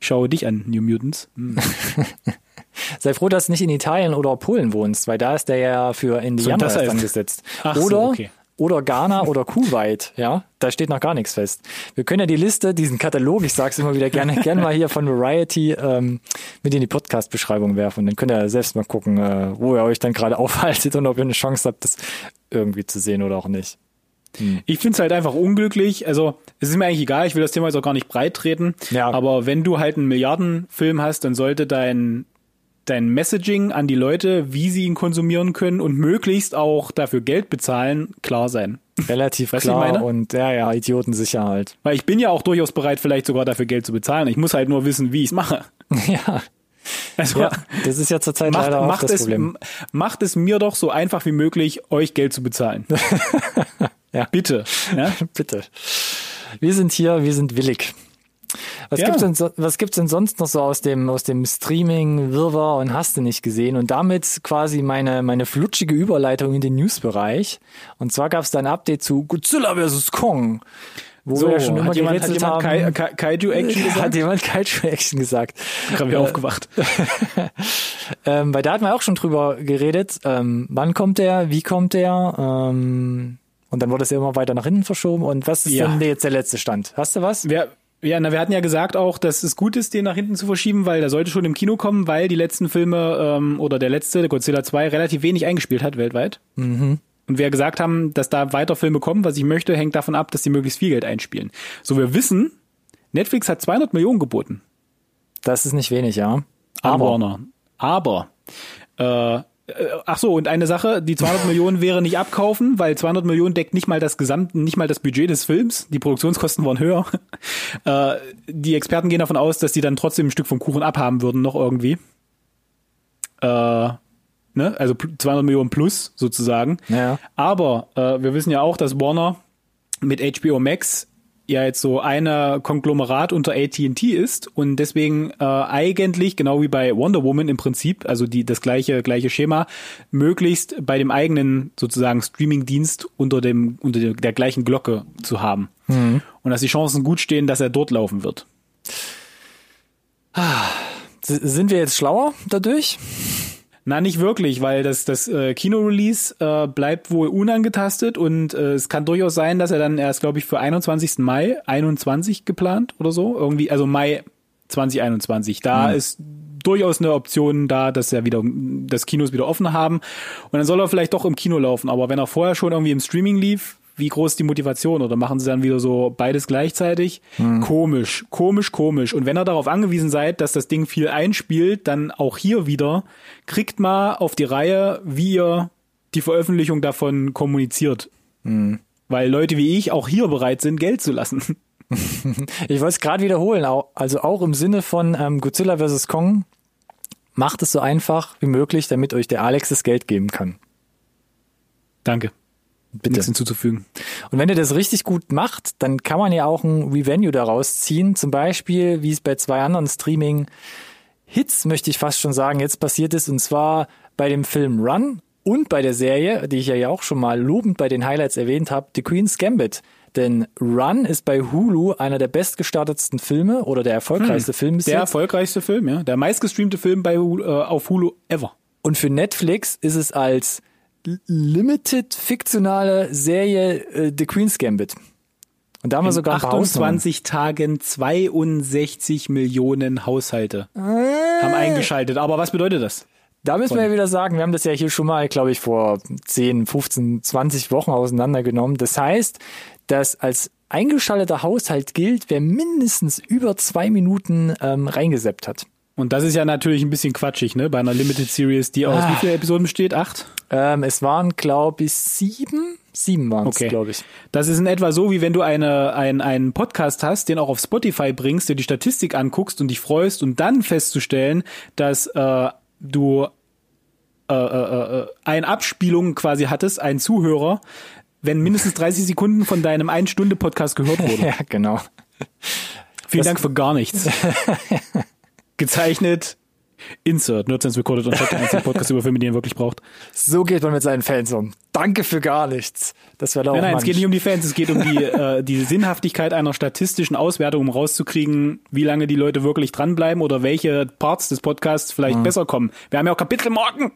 Speaker 2: Ich schaue dich an, New Mutants. Hm.
Speaker 1: Sei froh, dass du nicht in Italien oder Polen wohnst, weil da ist der ja für Ende so, angesetzt.
Speaker 2: Ach
Speaker 1: oder,
Speaker 2: so, okay.
Speaker 1: oder Ghana oder Kuwait, ja, da steht noch gar nichts fest. Wir können ja die Liste, diesen Katalog, ich sag's immer wieder gerne, gerne mal hier von Variety ähm, mit in die Podcast-Beschreibung werfen. Dann könnt ihr selbst mal gucken, äh, wo ihr euch dann gerade aufhaltet und ob ihr eine Chance habt, das irgendwie zu sehen oder auch nicht.
Speaker 2: Hm. Ich finde es halt einfach unglücklich. Also, es ist mir eigentlich egal, ich will das Thema jetzt auch gar nicht breit treten.
Speaker 1: Ja.
Speaker 2: Aber wenn du halt einen Milliardenfilm hast, dann sollte dein, dein Messaging an die Leute, wie sie ihn konsumieren können und möglichst auch dafür Geld bezahlen, klar sein.
Speaker 1: Relativ weißt klar und ja, ja, Idiotensicher halt.
Speaker 2: Weil ich bin ja auch durchaus bereit, vielleicht sogar dafür Geld zu bezahlen. Ich muss halt nur wissen, wie ich es mache.
Speaker 1: Ja. Also, ja, das ist ja zurzeit
Speaker 2: macht,
Speaker 1: leider auch
Speaker 2: macht
Speaker 1: das
Speaker 2: es,
Speaker 1: Problem.
Speaker 2: Macht es mir doch so einfach wie möglich, euch Geld zu bezahlen.
Speaker 1: Ja.
Speaker 2: Bitte.
Speaker 1: Ja? Bitte. Wir sind hier, wir sind willig. Was, ja. gibt's denn, was gibt's denn sonst noch so aus dem, aus dem Streaming, Wirrwarr und hast du nicht gesehen? Und damit quasi meine, meine flutschige Überleitung in den Newsbereich. Und zwar gab's da ein Update zu Godzilla vs. Kong. wo
Speaker 2: So,
Speaker 1: wir ja schon immer
Speaker 2: hat jemand, hat jemand Kai. Kai, Kaiju-Action gesagt?
Speaker 1: Hat jemand Kaiju-Action gesagt.
Speaker 2: Gerade wieder aufgewacht.
Speaker 1: Ähm, weil da hatten wir auch schon drüber geredet. Ähm, wann kommt der? Wie kommt der? Ähm, und dann wurde es ja immer weiter nach hinten verschoben. Und was ist
Speaker 2: Ja.
Speaker 1: denn jetzt der letzte Stand? Hast du was?
Speaker 2: Wir, ja, na, wir hatten ja gesagt auch, dass es gut ist, den nach hinten zu verschieben, weil der sollte schon im Kino kommen, weil die letzten Filme ähm, oder der letzte, der Godzilla 2, relativ wenig eingespielt hat weltweit. Mhm. Und wir gesagt haben, dass da weiter Filme kommen, was ich möchte, hängt davon ab, dass die möglichst viel Geld einspielen. So, wir wissen, Netflix hat 200 Millionen geboten
Speaker 1: Das ist nicht wenig, ja. Aber.
Speaker 2: Aber, äh, ach so, und eine Sache, die 200 Millionen wäre nicht abkaufen, weil 200 Millionen deckt nicht mal das gesamte, nicht mal das Budget des Films. Die Produktionskosten waren höher. Äh, die Experten gehen davon aus, dass die dann trotzdem ein Stück vom Kuchen abhaben würden, noch irgendwie. Äh, ne? Also pl- 200 Millionen plus sozusagen.
Speaker 1: Ja.
Speaker 2: Aber äh, wir wissen ja auch, dass Warner mit HBO Max ja jetzt so eine Konglomerat unter AT&T ist und deswegen äh, eigentlich genau wie bei Wonder Woman im Prinzip, also die das gleiche gleiche Schema, möglichst bei dem eigenen sozusagen Streaming-Dienst unter dem unter der, gleichen Glocke zu haben und dass die Chancen gut stehen, dass er dort laufen wird.
Speaker 1: s- sind wir jetzt schlauer dadurch?
Speaker 2: Na, nicht wirklich, weil das, das äh, Kino-Release äh, bleibt wohl unangetastet und äh, es kann durchaus sein, dass er dann erst, glaube ich, für 21. Mai 21 geplant oder so. Irgendwie, also Mai 2021. Da ist durchaus eine Option da, dass er wieder das Kinos wieder offen haben. Und dann soll er vielleicht doch im Kino laufen. Aber wenn er vorher schon irgendwie im Streaming lief, wie groß ist die Motivation? Oder machen sie dann wieder so beides gleichzeitig? Komisch, komisch, komisch. Und wenn ihr darauf angewiesen seid, dass das Ding viel einspielt, dann auch hier wieder, kriegt mal auf die Reihe, wie ihr die Veröffentlichung davon kommuniziert. Weil Leute wie ich auch hier bereit sind, Geld zu lassen.
Speaker 1: Ich wollte es gerade wiederholen, also auch im Sinne von ähm, Godzilla vs. Kong, macht es so einfach wie möglich, damit euch der Alex das Geld geben kann.
Speaker 2: Danke.
Speaker 1: Bitte.
Speaker 2: Nichts hinzuzufügen.
Speaker 1: Und wenn ihr das richtig gut macht, dann kann man ja auch ein Revenue daraus ziehen. Zum Beispiel, wie es bei zwei anderen Streaming-Hits, möchte ich fast schon sagen, jetzt passiert ist. Und zwar bei dem Film Run und bei der Serie, die ich ja auch schon mal lobend bei den Highlights erwähnt habe, The Queen's Gambit. Denn Run ist bei Hulu einer der bestgestartetsten Filme oder der erfolgreichste Film bis
Speaker 2: Der
Speaker 1: jetzt.
Speaker 2: erfolgreichste Film, ja. Der meistgestreamte Film bei Hulu, äh, auf Hulu ever.
Speaker 1: Und für Netflix ist es als limited fiktionale Serie äh, The Queen's Gambit. Und da haben wir sogar ein paar Hausnummern.
Speaker 2: 28 Tagen 62 Millionen Haushalte haben eingeschaltet. Aber was bedeutet das?
Speaker 1: Da müssen wir ja wieder sagen, wir haben das ja hier schon mal, glaube ich, vor 10, 15, 20 Wochen auseinandergenommen. Das heißt, dass als eingeschalteter Haushalt gilt, wer mindestens über zwei Minuten ähm, reingeseppt hat.
Speaker 2: Und das ist ja natürlich ein bisschen quatschig, ne? Bei einer Limited Series, die aus
Speaker 1: Ah.
Speaker 2: wie viele Episoden besteht? Acht?
Speaker 1: Ähm, es waren, glaube ich, sieben. Sieben waren es,
Speaker 2: Okay.
Speaker 1: glaube ich.
Speaker 2: Das ist in etwa so, wie wenn du eine, ein, einen Podcast hast, den auch auf Spotify bringst, dir die Statistik anguckst und dich freust und dann festzustellen, dass äh, du äh, äh, äh, eine Abspielung quasi hattest, einen Zuhörer, wenn mindestens 30 Sekunden von deinem Ein-Stunde-Podcast gehört wurde.
Speaker 1: Ja, genau.
Speaker 2: Vielen
Speaker 1: Das-
Speaker 2: Dank für gar nichts. Gezeichnet Insert, Nerdsense Recorded und Chat, der einzige Podcast über Filme, die ihr wirklich braucht.
Speaker 1: So geht man mit seinen Fans um. Danke für gar nichts. Das wäre doch
Speaker 2: Nein, nein, es geht nicht um die Fans, es geht um die, äh, die Sinnhaftigkeit einer statistischen Auswertung, um rauszukriegen, wie lange die Leute wirklich dranbleiben oder welche Parts des Podcasts vielleicht besser kommen. Wir haben ja auch Kapitelmarken.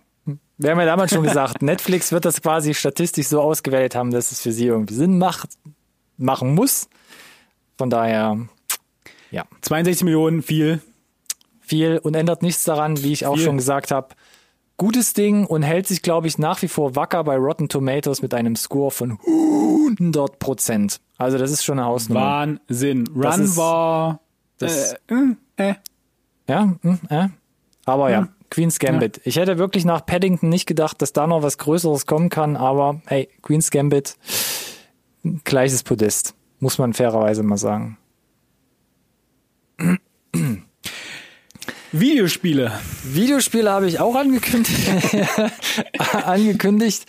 Speaker 1: Wir haben ja damals schon gesagt, Netflix wird das quasi statistisch so ausgewählt haben, dass es für sie irgendwie Sinn macht, machen muss. Von daher, ja,
Speaker 2: 62 Millionen, viel.
Speaker 1: Viel und ändert nichts daran, wie ich auch
Speaker 2: Viel.
Speaker 1: schon gesagt habe. Gutes Ding und hält sich, glaube ich, nach wie vor wacker bei Rotten Tomatoes mit einem Score von 100 Prozent. Also das ist schon eine Hausnummer.
Speaker 2: Wahnsinn.
Speaker 1: Das
Speaker 2: Run war,
Speaker 1: das-
Speaker 2: äh, äh, äh.
Speaker 1: Ja, hm, äh. aber ja,
Speaker 2: Hm.
Speaker 1: Queen's Gambit. Ich hätte wirklich nach Paddington nicht gedacht, dass da noch was Größeres kommen kann, aber hey, Queen's Gambit, gleiches Podest, muss man fairerweise mal sagen.
Speaker 2: Videospiele.
Speaker 1: Videospiele habe ich auch angekündigt. angekündigt.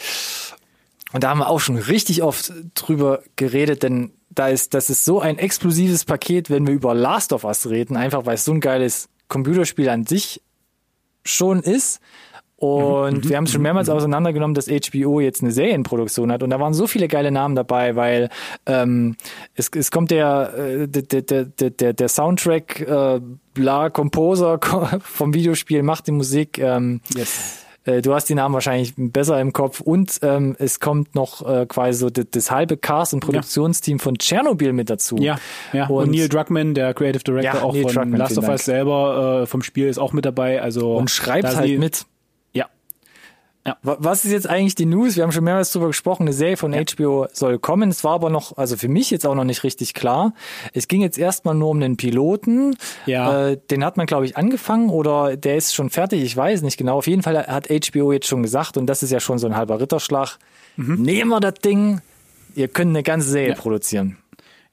Speaker 1: Und da haben wir auch schon richtig oft drüber geredet, denn da ist, das ist so ein explosives Paket, wenn wir über Last of Us reden, einfach weil es so ein geiles Computerspiel an sich schon ist. Und wir haben es schon mehrmals auseinandergenommen, dass HBO jetzt eine Serienproduktion hat. Und da waren so viele geile Namen dabei, weil ähm, es, es kommt der, äh, der, der, der, der, Soundtrack, äh, bla, Composer vom Videospiel, macht die Musik. Ähm,
Speaker 2: Yes.
Speaker 1: äh, Du hast die Namen wahrscheinlich besser im Kopf und ähm, es kommt noch äh, quasi so das, das halbe Cast und Produktionsteam von Tschernobyl mit dazu.
Speaker 2: Ja, ja. Und,
Speaker 1: Und-
Speaker 2: Neil Druckmann, der Creative Director
Speaker 1: Ja,
Speaker 2: auch
Speaker 1: Neil
Speaker 2: von
Speaker 1: Druckmann,
Speaker 2: Last of Us selber äh, vom Spiel ist auch mit dabei. Also
Speaker 1: und schreibt halt mit.
Speaker 2: Ja,
Speaker 1: Wa- Was ist jetzt eigentlich die News? Wir haben schon mehrmals drüber gesprochen. Eine Serie von HBO soll kommen. Es war aber noch, also für mich jetzt auch noch nicht richtig klar. Es ging jetzt erstmal nur um den Piloten.
Speaker 2: Ja.
Speaker 1: Äh, den hat man, glaube ich, angefangen oder der ist schon fertig. Ich weiß nicht genau. Auf jeden Fall hat HBO jetzt schon gesagt, und das ist ja schon so ein halber Ritterschlag. Nehmen wir das Ding. Ihr könnt eine ganze Serie
Speaker 2: Ja.
Speaker 1: produzieren.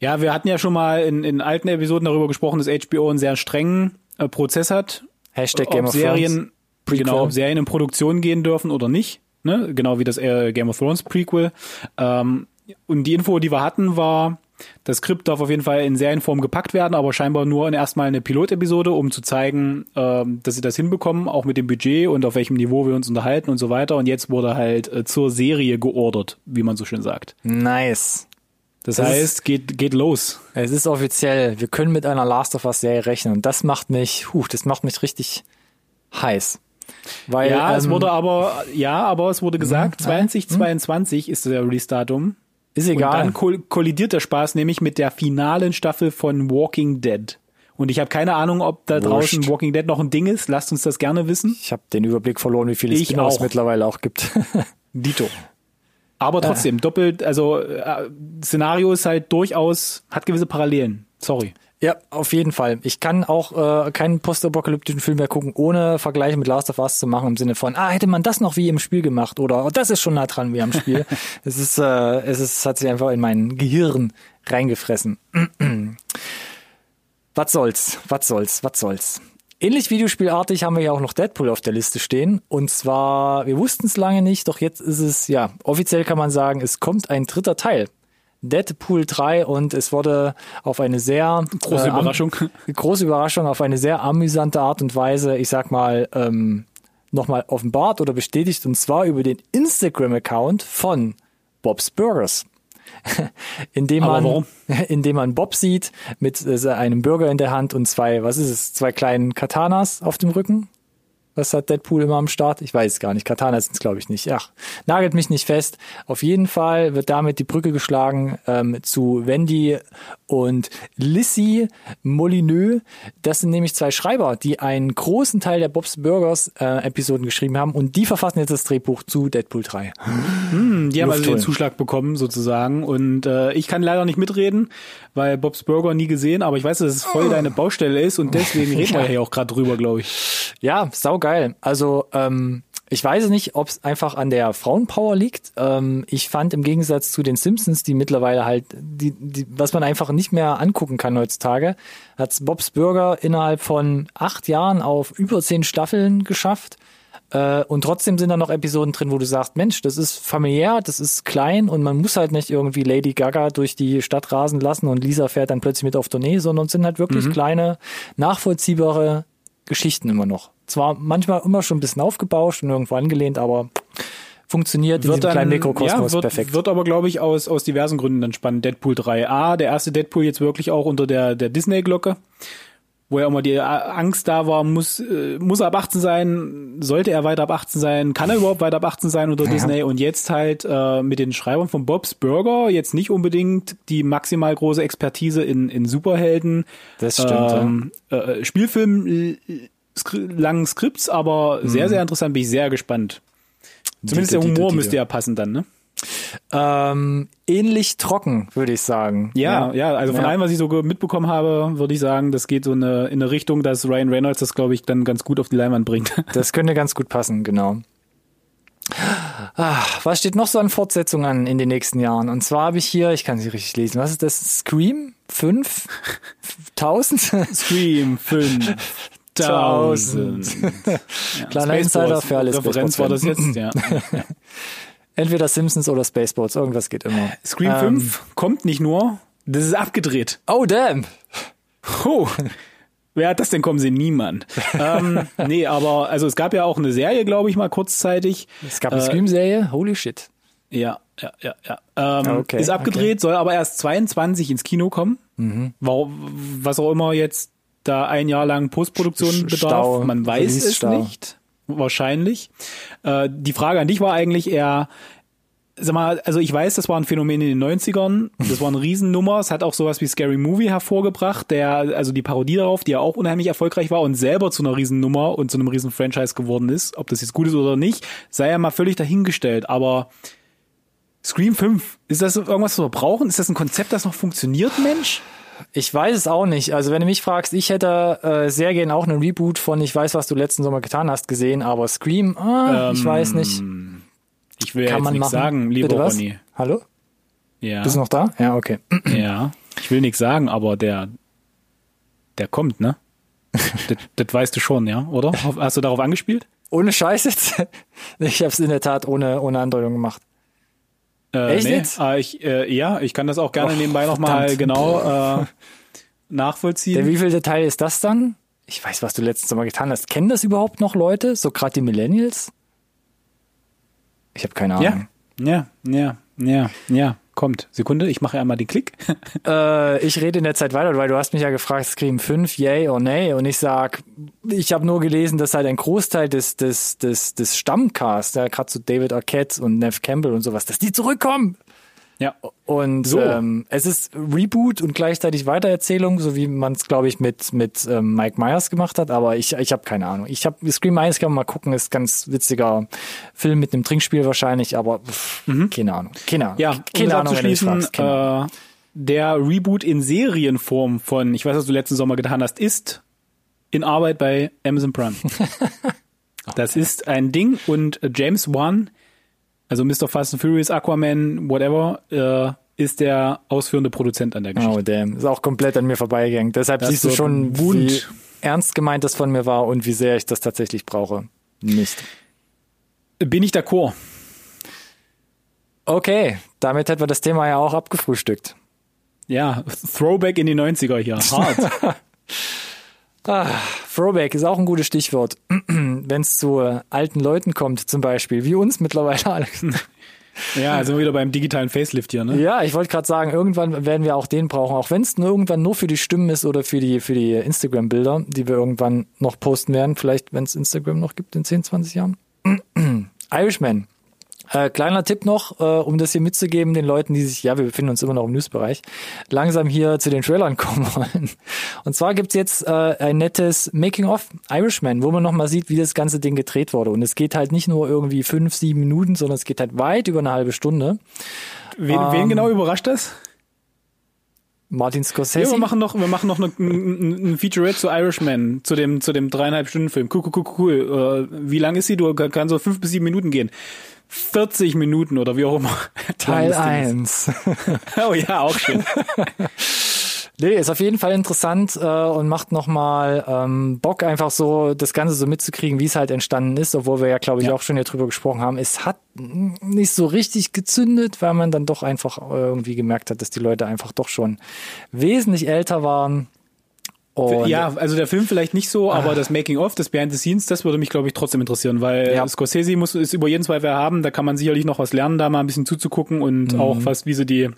Speaker 2: Ja, wir hatten ja schon mal in, in alten Episoden darüber gesprochen, dass HBO einen sehr strengen äh, Prozess hat.
Speaker 1: Hashtag Game.
Speaker 2: Serien,
Speaker 1: Prequel.
Speaker 2: genau, Serien in Produktion gehen dürfen oder nicht. Ne? Genau wie das äh, Game of Thrones Prequel. Ähm, und die Info, die wir hatten, war, das Skript darf auf jeden Fall in Serienform gepackt werden, aber scheinbar nur in erstmal eine Pilotepisode, um zu zeigen, ähm, dass sie das hinbekommen, auch mit dem Budget und auf welchem Niveau wir uns unterhalten und so weiter. Und jetzt wurde halt äh, zur Serie geordert, wie man so schön sagt.
Speaker 1: Nice.
Speaker 2: Das,
Speaker 1: Das
Speaker 2: heißt, geht, geht los.
Speaker 1: Es ist offiziell. Wir können mit einer Last of Us Serie rechnen. Und das macht mich, huh, das macht mich richtig heiß. Weil,
Speaker 2: Ja, es
Speaker 1: ähm,
Speaker 2: wurde aber, ja, aber es wurde gesagt, 2022 ist der Release-Datum.
Speaker 1: ist
Speaker 2: Und
Speaker 1: egal.
Speaker 2: dann koll- kollidiert der Spaß nämlich mit der finalen Staffel von Walking Dead. Und ich habe keine Ahnung, ob da
Speaker 1: Wurscht.
Speaker 2: draußen Walking Dead noch ein Ding ist. Lasst uns das gerne wissen.
Speaker 1: Ich habe den Überblick verloren, wie viele Spin-offs
Speaker 2: auch.
Speaker 1: mittlerweile auch gibt.
Speaker 2: Dito. Aber trotzdem, doppelt, also äh, Szenario ist halt durchaus, hat gewisse Parallelen. Sorry.
Speaker 1: Ja, auf jeden Fall. Ich kann auch äh, keinen postapokalyptischen Film mehr gucken, ohne Vergleiche mit Last of Us zu machen, im Sinne von, ah, hätte man das noch wie im Spiel gemacht oder oh, das ist schon nah dran wie am Spiel. es ist, äh, es ist, hat sich einfach in mein Gehirn reingefressen. was soll's, was soll's, was soll's. Ähnlich videospielartig haben wir ja auch noch Deadpool auf der Liste stehen. Und zwar, wir wussten es lange nicht, doch jetzt ist es, ja, offiziell kann man sagen, es kommt ein dritter Teil. Deadpool 3 und es wurde auf eine sehr
Speaker 2: Große
Speaker 1: äh,
Speaker 2: Überraschung.
Speaker 1: große Überraschung, auf eine sehr amüsante Art und Weise, ich sag mal, ähm, nochmal offenbart oder bestätigt und zwar über den Instagram-Account von Bob's Burgers. indem man, indem man Bob sieht mit äh, einem Burger in der Hand und zwei, was ist es, zwei kleinen Katanas auf dem Rücken. Was hat Deadpool immer am Start? Ich weiß es gar nicht. Katanas sind es, glaube ich, nicht. Ach, nagelt mich nicht fest. Auf jeden Fall wird damit die Brücke geschlagen ähm, zu Wendy und Lissy Molineux. Das sind nämlich zwei Schreiber, die einen großen Teil der Bob's Burgers äh, Episoden geschrieben haben und die verfassen jetzt das Drehbuch zu Deadpool 3.
Speaker 2: Die haben also
Speaker 1: Luftholen.
Speaker 2: den Zuschlag bekommen sozusagen. Und äh, ich kann leider nicht mitreden, weil Bob's Burger nie gesehen, aber ich weiß, dass es voll
Speaker 1: Oh.
Speaker 2: deine Baustelle ist und deswegen reden wir hier auch gerade drüber, glaube ich.
Speaker 1: Ja, saugeil. Also, ähm, ich weiß nicht, ob es einfach an der Frauenpower liegt. Ähm, ich fand im Gegensatz zu den Simpsons, die mittlerweile halt, die, die, was man einfach nicht mehr angucken kann heutzutage, hat Bob's Burger innerhalb von acht Jahren auf über zehn Staffeln geschafft. Äh, und trotzdem sind da noch Episoden drin, wo du sagst, Mensch, das ist familiär, das ist klein und man muss halt nicht irgendwie Lady Gaga durch die Stadt rasen lassen und Lisa fährt dann plötzlich mit auf Tournee, sondern es sind halt wirklich kleine, nachvollziehbare Geschichten immer noch. Zwar manchmal immer schon ein bisschen aufgebauscht und irgendwo angelehnt, aber funktioniert in diesem kleinen Mikrokosmos
Speaker 2: ja, wird,
Speaker 1: perfekt.
Speaker 2: wird aber, glaube ich, aus, aus diversen Gründen dann spannend. Deadpool 3a, der erste Deadpool jetzt wirklich auch unter der, der Disney-Glocke, wo ja immer die Angst da war, muss, äh, muss er ab 18 sein, sollte er weiter ab 18 sein, kann er überhaupt weiter ab 18 sein unter
Speaker 1: Ja.
Speaker 2: Disney und jetzt halt äh, mit den Schreibern von Bob's Burger jetzt nicht unbedingt die maximal große Expertise in, in Superhelden,
Speaker 1: Das stimmt,
Speaker 2: ähm, äh, Spielfilm, äh, skri langen Skripts, aber sehr, sehr interessant, bin ich sehr gespannt. Zumindest der
Speaker 1: Dito, Dito,
Speaker 2: Humor
Speaker 1: Dito.
Speaker 2: müsste ja passen dann, ne?
Speaker 1: Ähm, ähnlich trocken, würde ich sagen.
Speaker 2: Ja, ja, also von
Speaker 1: Ja.
Speaker 2: allem, was ich so mitbekommen habe, würde ich sagen, das geht so eine, in eine Richtung, dass Ryan Reynolds das, glaube ich, dann ganz gut auf die Leinwand bringt.
Speaker 1: Das könnte ganz gut passen, genau. Ah, was steht noch so an Fortsetzungen an in den nächsten Jahren? Und zwar habe ich hier, ich kann sie richtig lesen, was ist das? Scream? 5? 1000?
Speaker 2: Scream 5000.
Speaker 1: Kleiner Insider für alle
Speaker 2: Referenz war das jetzt, ja.
Speaker 1: Entweder Simpsons oder Spaceballs, irgendwas geht immer.
Speaker 2: Scream
Speaker 1: Ähm,
Speaker 2: 5 kommt nicht nur, das ist abgedreht.
Speaker 1: Oh, damn!
Speaker 2: Oh. Wer hat das denn kommen sehen? Niemand. ähm, nee, aber also es gab ja auch eine Serie, glaube ich, mal kurzzeitig.
Speaker 1: Es gab eine Scream-Serie, holy shit.
Speaker 2: Ja, ja, ja, ja. Ähm,
Speaker 1: Okay,
Speaker 2: ist abgedreht, soll aber erst 22 ins Kino kommen.
Speaker 1: Mhm.
Speaker 2: Warum, was auch immer jetzt da ein Jahr lang Postproduktion bedarf, man weiß es
Speaker 1: Release-Stau.
Speaker 2: nicht. Wahrscheinlich. Äh, die Frage an dich war eigentlich eher, sag mal, also ich weiß, das war ein Phänomen in den 90ern, das war eine Riesennummer, es hat auch sowas wie Scary Movie hervorgebracht, der, also die Parodie darauf, die ja auch unheimlich erfolgreich war und selber zu einer Riesennummer und zu einem Riesen-Franchise geworden ist, ob das jetzt gut ist oder nicht, sei ja mal völlig dahingestellt, aber Scream 5, ist das irgendwas, was wir brauchen? Ist das ein Konzept, das noch funktioniert, Mensch?
Speaker 1: Ich weiß es auch nicht. Also wenn du mich fragst, ich hätte äh, sehr gern auch einen Reboot von Ich weiß, was du letzten Sommer getan hast gesehen, aber Scream, ah, ich weiß nicht.
Speaker 2: Ich will ja
Speaker 1: Kann
Speaker 2: jetzt
Speaker 1: man
Speaker 2: nichts
Speaker 1: machen.
Speaker 2: sagen, lieber
Speaker 1: Bitte was?
Speaker 2: Ronny.
Speaker 1: Hallo?
Speaker 2: Ja.
Speaker 1: Bist du noch da? Ja, okay.
Speaker 2: Ja, ich will nichts sagen, aber der, der kommt, ne? das, das weißt du schon, ja, oder? Hast du darauf angespielt?
Speaker 1: Ohne Scheiß jetzt? Ich habe es in der Tat ohne, ohne Andeutung gemacht.
Speaker 2: Äh,
Speaker 1: Echt
Speaker 2: nee,
Speaker 1: jetzt?
Speaker 2: äh, ich, äh, ja, ich kann das auch gerne
Speaker 1: Och,
Speaker 2: nebenbei nochmal genau äh, nachvollziehen.
Speaker 1: Der wievielte Teil ist das dann? Ich weiß, was du letzten Sommer getan hast. Kennen das überhaupt noch Leute? So gerade die Millennials? Ich habe keine
Speaker 2: ja,
Speaker 1: Ahnung.
Speaker 2: ja, ja, ja, ja, kommt. Sekunde, ich mache einmal den Klick.
Speaker 1: Äh, ich rede in der Zeit weiter, weil du hast mich ja gefragt, Scream 5, yay oder nay? Und ich sag, ich habe nur gelesen, dass halt ein Großteil des, des, des, des Stammcasts, ja, gerade so David Arquette und Nev Campbell und sowas, dass die zurückkommen.
Speaker 2: Ja,
Speaker 1: Und
Speaker 2: So.
Speaker 1: ähm, es ist Reboot und gleichzeitig Weitererzählung, so wie man es, glaube ich, mit, mit ähm, Mike Myers gemacht hat, aber ich, ich habe keine Ahnung. Ich habe Scream 1 kann man mal gucken, ist ganz witziger Film mit einem Trinkspiel wahrscheinlich, aber pff, keine Ahnung. Keine Ahnung.
Speaker 2: Mhm. ja, um
Speaker 1: keine
Speaker 2: das
Speaker 1: Ahnung, wenn
Speaker 2: abzuschließen,
Speaker 1: fragst. Keine Ahnung.
Speaker 2: äh, der Reboot in Serienform von, ich weiß, was du letzten Sommer getan hast, ist in Arbeit bei Amazon Prime. Das ist ein Ding und James Wan, also Mr. Fast and Furious, Aquaman, whatever, äh, ist der ausführende Produzent an der Geschichte.
Speaker 1: Oh damn, ist auch komplett an mir vorbeigegangen. Deshalb
Speaker 2: Das
Speaker 1: siehst du schon,
Speaker 2: Wund.
Speaker 1: wie ernst gemeint das von mir war und wie sehr ich das tatsächlich brauche. Nicht.
Speaker 2: Bin ich d'accord?
Speaker 1: Okay, damit hätten wir das Thema ja auch abgefrühstückt.
Speaker 2: Ja, Throwback in die 90er hier. Hart.
Speaker 1: Ah, Throwback ist auch ein gutes Stichwort. Wenn es zu äh, alten Leuten kommt, zum Beispiel, wie uns mittlerweile alle.
Speaker 2: ja, sind wir wieder beim digitalen Facelift hier, ne?
Speaker 1: ja, ich wollte gerade sagen, irgendwann werden wir auch den brauchen, auch wenn es nur irgendwann nur für die Stimmen ist oder für die, für die Instagram-Bilder, die wir irgendwann noch posten werden, vielleicht wenn es Instagram noch gibt in 10, 20 Jahren. Irishman. Äh, kleiner Tipp noch, äh, um das hier mitzugeben, den Leuten, die sich, ja, wir befinden uns immer noch im Newsbereich, langsam hier zu den Trailern kommen wollen. Und zwar gibt's jetzt äh, ein nettes Making-of Irishman, wo man nochmal sieht, wie das ganze Ding gedreht wurde. Und es geht halt nicht nur irgendwie fünf, sieben Minuten, sondern es geht halt weit über eine halbe Stunde.
Speaker 2: Wen,
Speaker 1: Ähm,
Speaker 2: wen genau überrascht das?
Speaker 1: Martin
Speaker 2: Ja,
Speaker 1: Scorsese.
Speaker 2: wir machen noch, wir machen noch eine, ein, ein Featurette zu Irishman, zu dem, zu dem dreieinhalb Stunden Film. Cool, cool, cool, cool. Äh, wie lang ist sie? Du kann so fünf bis sieben Minuten gehen. 40 Minuten oder wie auch immer.
Speaker 1: Teil
Speaker 2: Lang das Ding
Speaker 1: 1.
Speaker 2: ist. Oh ja, auch schön.
Speaker 1: Nee, ist auf jeden Fall interessant äh, und macht nochmal ähm, Bock, einfach so das Ganze so mitzukriegen, wie es halt entstanden ist, obwohl wir ja, glaube ich,
Speaker 2: Ja.
Speaker 1: auch schon hier drüber gesprochen haben. Es hat nicht so richtig gezündet, weil man dann doch einfach irgendwie gemerkt hat, dass die Leute einfach doch schon wesentlich älter waren. Und
Speaker 2: ja, also der Film vielleicht nicht so, aber das Making of, das Behind the Scenes, das würde mich, glaube ich, trotzdem interessieren, weil
Speaker 1: Ja.
Speaker 2: Scorsese muss ist über jeden Zweifel haben, da kann man sicherlich noch was lernen, da mal ein bisschen zuzugucken und
Speaker 1: Mhm.
Speaker 2: auch was, wie sie die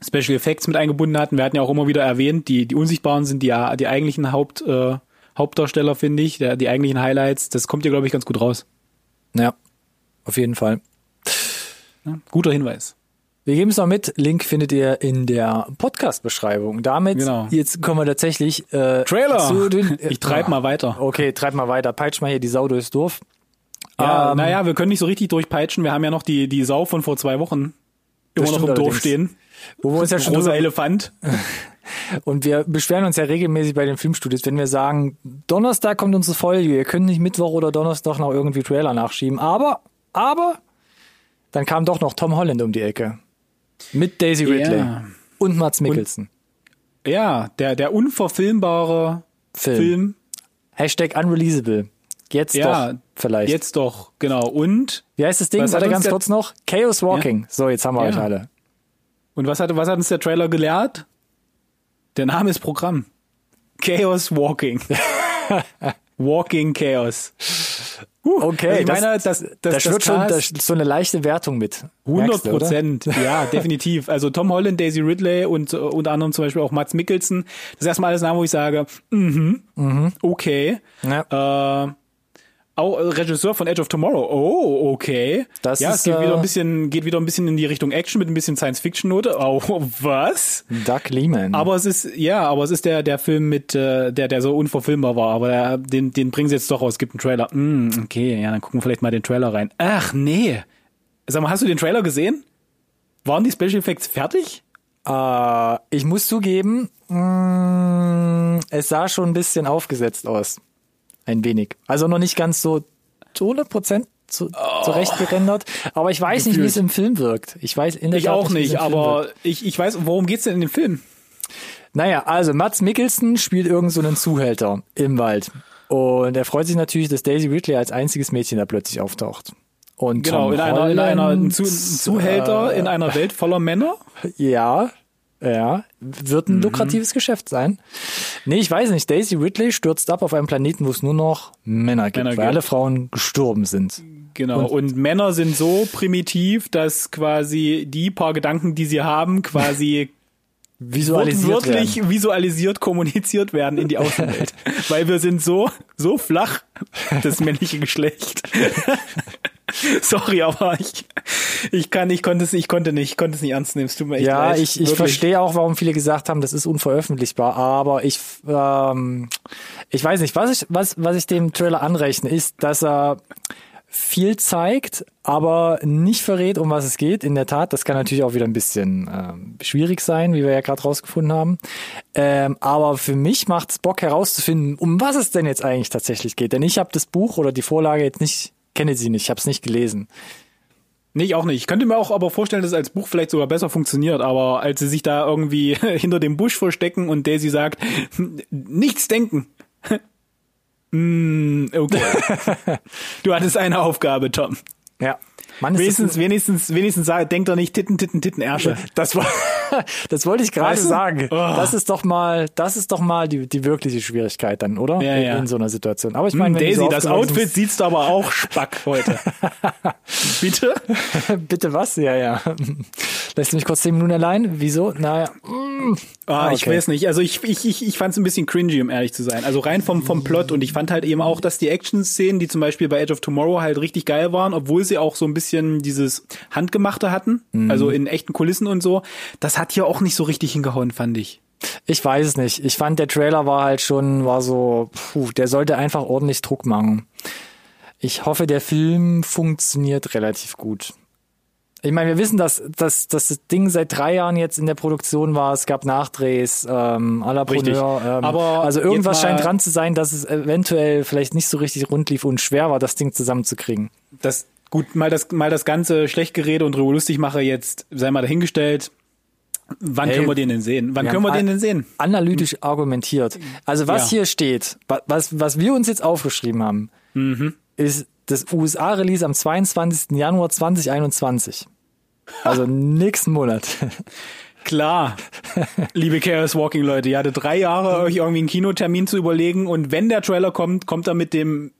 Speaker 2: Special Effects mit eingebunden hatten. Wir hatten ja auch immer wieder erwähnt, die, die Unsichtbaren sind die, die eigentlichen Haupt, äh, Hauptdarsteller, finde ich, der, die eigentlichen Highlights. Das kommt hier, glaube ich, ganz gut raus.
Speaker 1: ja, auf jeden Fall.
Speaker 2: Ja, guter Hinweis.
Speaker 1: Wir geben es noch mit. Link findet ihr in der Podcast-Beschreibung. Damit,
Speaker 2: Genau.
Speaker 1: jetzt kommen wir tatsächlich äh,
Speaker 2: Trailer!
Speaker 1: Zu den,
Speaker 2: Ich treib mal weiter.
Speaker 1: Okay, treib mal weiter. Peitsch mal hier die Sau durchs Dorf.
Speaker 2: Ja,
Speaker 1: Ähm,
Speaker 2: naja, wir können nicht so richtig durchpeitschen. Wir haben ja noch die, die Sau von vor zwei Wochen immer noch im Dorf
Speaker 1: allerdings.
Speaker 2: stehen.
Speaker 1: Wo wir uns ja schon
Speaker 2: Großer
Speaker 1: drüber,
Speaker 2: Elefant.
Speaker 1: und wir beschweren uns ja regelmäßig bei den Filmstudios, wenn wir sagen, Donnerstag kommt unsere Folge, ihr könnt nicht Mittwoch oder Donnerstag noch irgendwie Trailer nachschieben. Aber, aber, dann kam doch noch Tom Holland um die Ecke. Mit Daisy Ridley.
Speaker 2: Ja.
Speaker 1: Und Mats Mikkelsen.
Speaker 2: Ja, der, der unverfilmbare
Speaker 1: Film.
Speaker 2: Film.
Speaker 1: Hashtag unreleasable. Jetzt
Speaker 2: Ja,
Speaker 1: doch, vielleicht.
Speaker 2: Jetzt doch, genau. Und,
Speaker 1: Wie heißt das Ding? Warte ganz kurz noch. Chaos Walking. So, jetzt haben wir
Speaker 2: Ja.
Speaker 1: euch alle.
Speaker 2: und was hat, was hat uns der Trailer gelehrt? Der Name ist Programm. Chaos Walking. Walking Chaos.
Speaker 1: Okay,
Speaker 2: Also ich meine,
Speaker 1: das,
Speaker 2: das, das,
Speaker 1: da
Speaker 2: das
Speaker 1: schwirrt schon
Speaker 2: Cast-
Speaker 1: da, so eine leichte Wertung mit.
Speaker 2: 100
Speaker 1: Merkst du, oder?
Speaker 2: Prozent, ja, definitiv. Also Tom Holland, Daisy Ridley und äh, unter anderem zum Beispiel auch Mats Mikkelsen. Das ist erstmal alles Namen, wo ich sage, mhm, okay.
Speaker 1: Ja.
Speaker 2: Äh, auch äh, Regisseur von Edge of Tomorrow. Oh, okay.
Speaker 1: Das
Speaker 2: ja,
Speaker 1: ist,
Speaker 2: es geht
Speaker 1: äh,
Speaker 2: wieder ein bisschen, geht wieder ein bisschen in die Richtung Action mit ein bisschen Science-Fiction-Note. Oh, was?
Speaker 1: Doug Lehman.
Speaker 2: Aber es ist, ja, aber es ist der, der Film mit, äh, der, der so unverfilmbar war, aber der, den, den bringen sie jetzt doch raus. Es gibt einen Trailer. Mm, okay, ja, dann gucken wir vielleicht mal den Trailer rein. Ach, nee. Sag mal, hast du den Trailer gesehen? Waren die Special Effects fertig?
Speaker 1: Äh, ich muss zugeben, mh, es sah schon ein bisschen aufgesetzt aus. Ein wenig. Also noch nicht ganz so zu 100 Prozent zu, zurecht gerendert. Aber ich weiß nicht, wie
Speaker 2: Gefühlt.
Speaker 1: es im Film wirkt. Ich weiß in der
Speaker 2: Ich
Speaker 1: Tat
Speaker 2: auch nicht, aber ich, ich weiß, worum geht's denn in dem Film?
Speaker 1: Naja, also Mats Mikkelsen spielt irgend so einen Zuhälter im Wald. Und er freut sich natürlich, dass Daisy Ridley als einziges Mädchen da plötzlich auftaucht. Und
Speaker 2: Genau,
Speaker 1: Tom
Speaker 2: in einer, in einer ein
Speaker 1: Holland,
Speaker 2: Zu, ein Zuhälter in einer Welt voller Männer.
Speaker 1: Ja, ja, wird
Speaker 2: Mhm.
Speaker 1: ein lukratives Geschäft sein. Nee, ich weiß nicht. Daisy Ridley stürzt ab auf einen Planeten, wo es nur noch Männer gibt,
Speaker 2: Männer
Speaker 1: weil
Speaker 2: gibt.
Speaker 1: alle Frauen gestorben sind.
Speaker 2: Genau. Und, Männer sind so primitiv, dass quasi die paar Gedanken, die sie haben, quasi
Speaker 1: Visualisiert
Speaker 2: wortwörtlich
Speaker 1: werden.
Speaker 2: visualisiert kommuniziert werden in die Außenwelt. Weil wir sind so, so flach, das männliche Geschlecht. Sorry, aber ich, ich kann, ich konnte es, ich konnte nicht, ich konnte es nicht ernst nehmen. Es tut mir echt
Speaker 1: Ja,
Speaker 2: leid.
Speaker 1: ich, ich
Speaker 2: Wirklich.
Speaker 1: verstehe auch, warum viele gesagt haben, das ist unveröffentlichbar, aber ich, ähm, ich weiß nicht, was ich, was, was ich dem Trailer anrechne, ist, dass er viel zeigt, aber nicht verrät, um was es geht. In der Tat, das kann natürlich auch wieder ein bisschen ähm, schwierig sein, wie wir ja gerade rausgefunden haben. Ähm, aber für mich macht es Bock herauszufinden, um was es denn jetzt eigentlich tatsächlich geht. Denn ich habe das Buch oder die Vorlage jetzt nicht, kenne sie nicht, ich habe es nicht gelesen.
Speaker 2: Nee, ich auch nicht. Ich könnte mir auch aber vorstellen, dass es als Buch vielleicht sogar besser funktioniert, aber als sie sich da irgendwie hinter dem Busch verstecken und Daisy sagt, nichts denken. Hm, okay. du hattest eine Aufgabe, Tom.
Speaker 1: Ja. Mann, ist
Speaker 2: Wenigstens, wenigstens, wenigstens denkt er nicht Titten, Titten, Titten, Ärsche.
Speaker 1: Das war, das wollte ich gerade
Speaker 2: Weißt du?
Speaker 1: sagen.
Speaker 2: Oh.
Speaker 1: Das ist doch mal, das ist doch mal die, die wirkliche Schwierigkeit dann, oder?
Speaker 2: Ja,
Speaker 1: in,
Speaker 2: ja.
Speaker 1: in so einer Situation. Aber ich
Speaker 2: Hm,
Speaker 1: meine, die
Speaker 2: Daisy,
Speaker 1: so
Speaker 2: das Outfit siehst du aber auch spack heute. Bitte?
Speaker 1: Bitte was? Ja, ja. Lässt du mich kurz zehn Minuten allein? Wieso? Naja.
Speaker 2: Ah, ich
Speaker 1: okay.
Speaker 2: weiß nicht. Also ich, ich, ich, ich fand es ein bisschen cringy, um ehrlich zu sein. Also rein vom, vom Plot. Und ich fand halt eben auch, dass die Action-Szenen, die zum Beispiel bei Edge of Tomorrow halt richtig geil waren, obwohl sie auch so ein bisschen dieses Handgemachte hatten, also in echten Kulissen und so, das hat hier auch nicht so richtig hingehauen, fand ich.
Speaker 1: Ich weiß es nicht. Ich fand, der Trailer war halt schon, war so, puh, der sollte einfach ordentlich Druck machen. Ich hoffe, der Film funktioniert relativ gut. Ich meine, wir wissen, dass, dass, dass das Ding seit drei Jahren jetzt in der Produktion war. Es gab Nachdrehs, ähm, à la. Preneur, ähm,
Speaker 2: Aber
Speaker 1: also irgendwas scheint dran zu sein, dass es eventuell vielleicht nicht so richtig rund lief und schwer war, das Ding zusammenzukriegen.
Speaker 2: Das, gut, mal das, mal das ganze Schlechtgerede und lustig mache jetzt, sei mal dahingestellt. Wann
Speaker 1: Hey,
Speaker 2: können wir den denn sehen? Wann
Speaker 1: wir
Speaker 2: können wir den denn sehen?
Speaker 1: Analytisch argumentiert. Also was
Speaker 2: Ja.
Speaker 1: hier steht, wa- was, was wir uns jetzt aufgeschrieben haben,
Speaker 2: Mhm.
Speaker 1: ist das USA-Release am 22. Januar 2021. Also nächsten Monat.
Speaker 2: Klar, liebe Chaos Walking Leute, ihr hattet drei Jahre, euch irgendwie einen Kinotermin zu überlegen und wenn der Trailer kommt, kommt er mit dem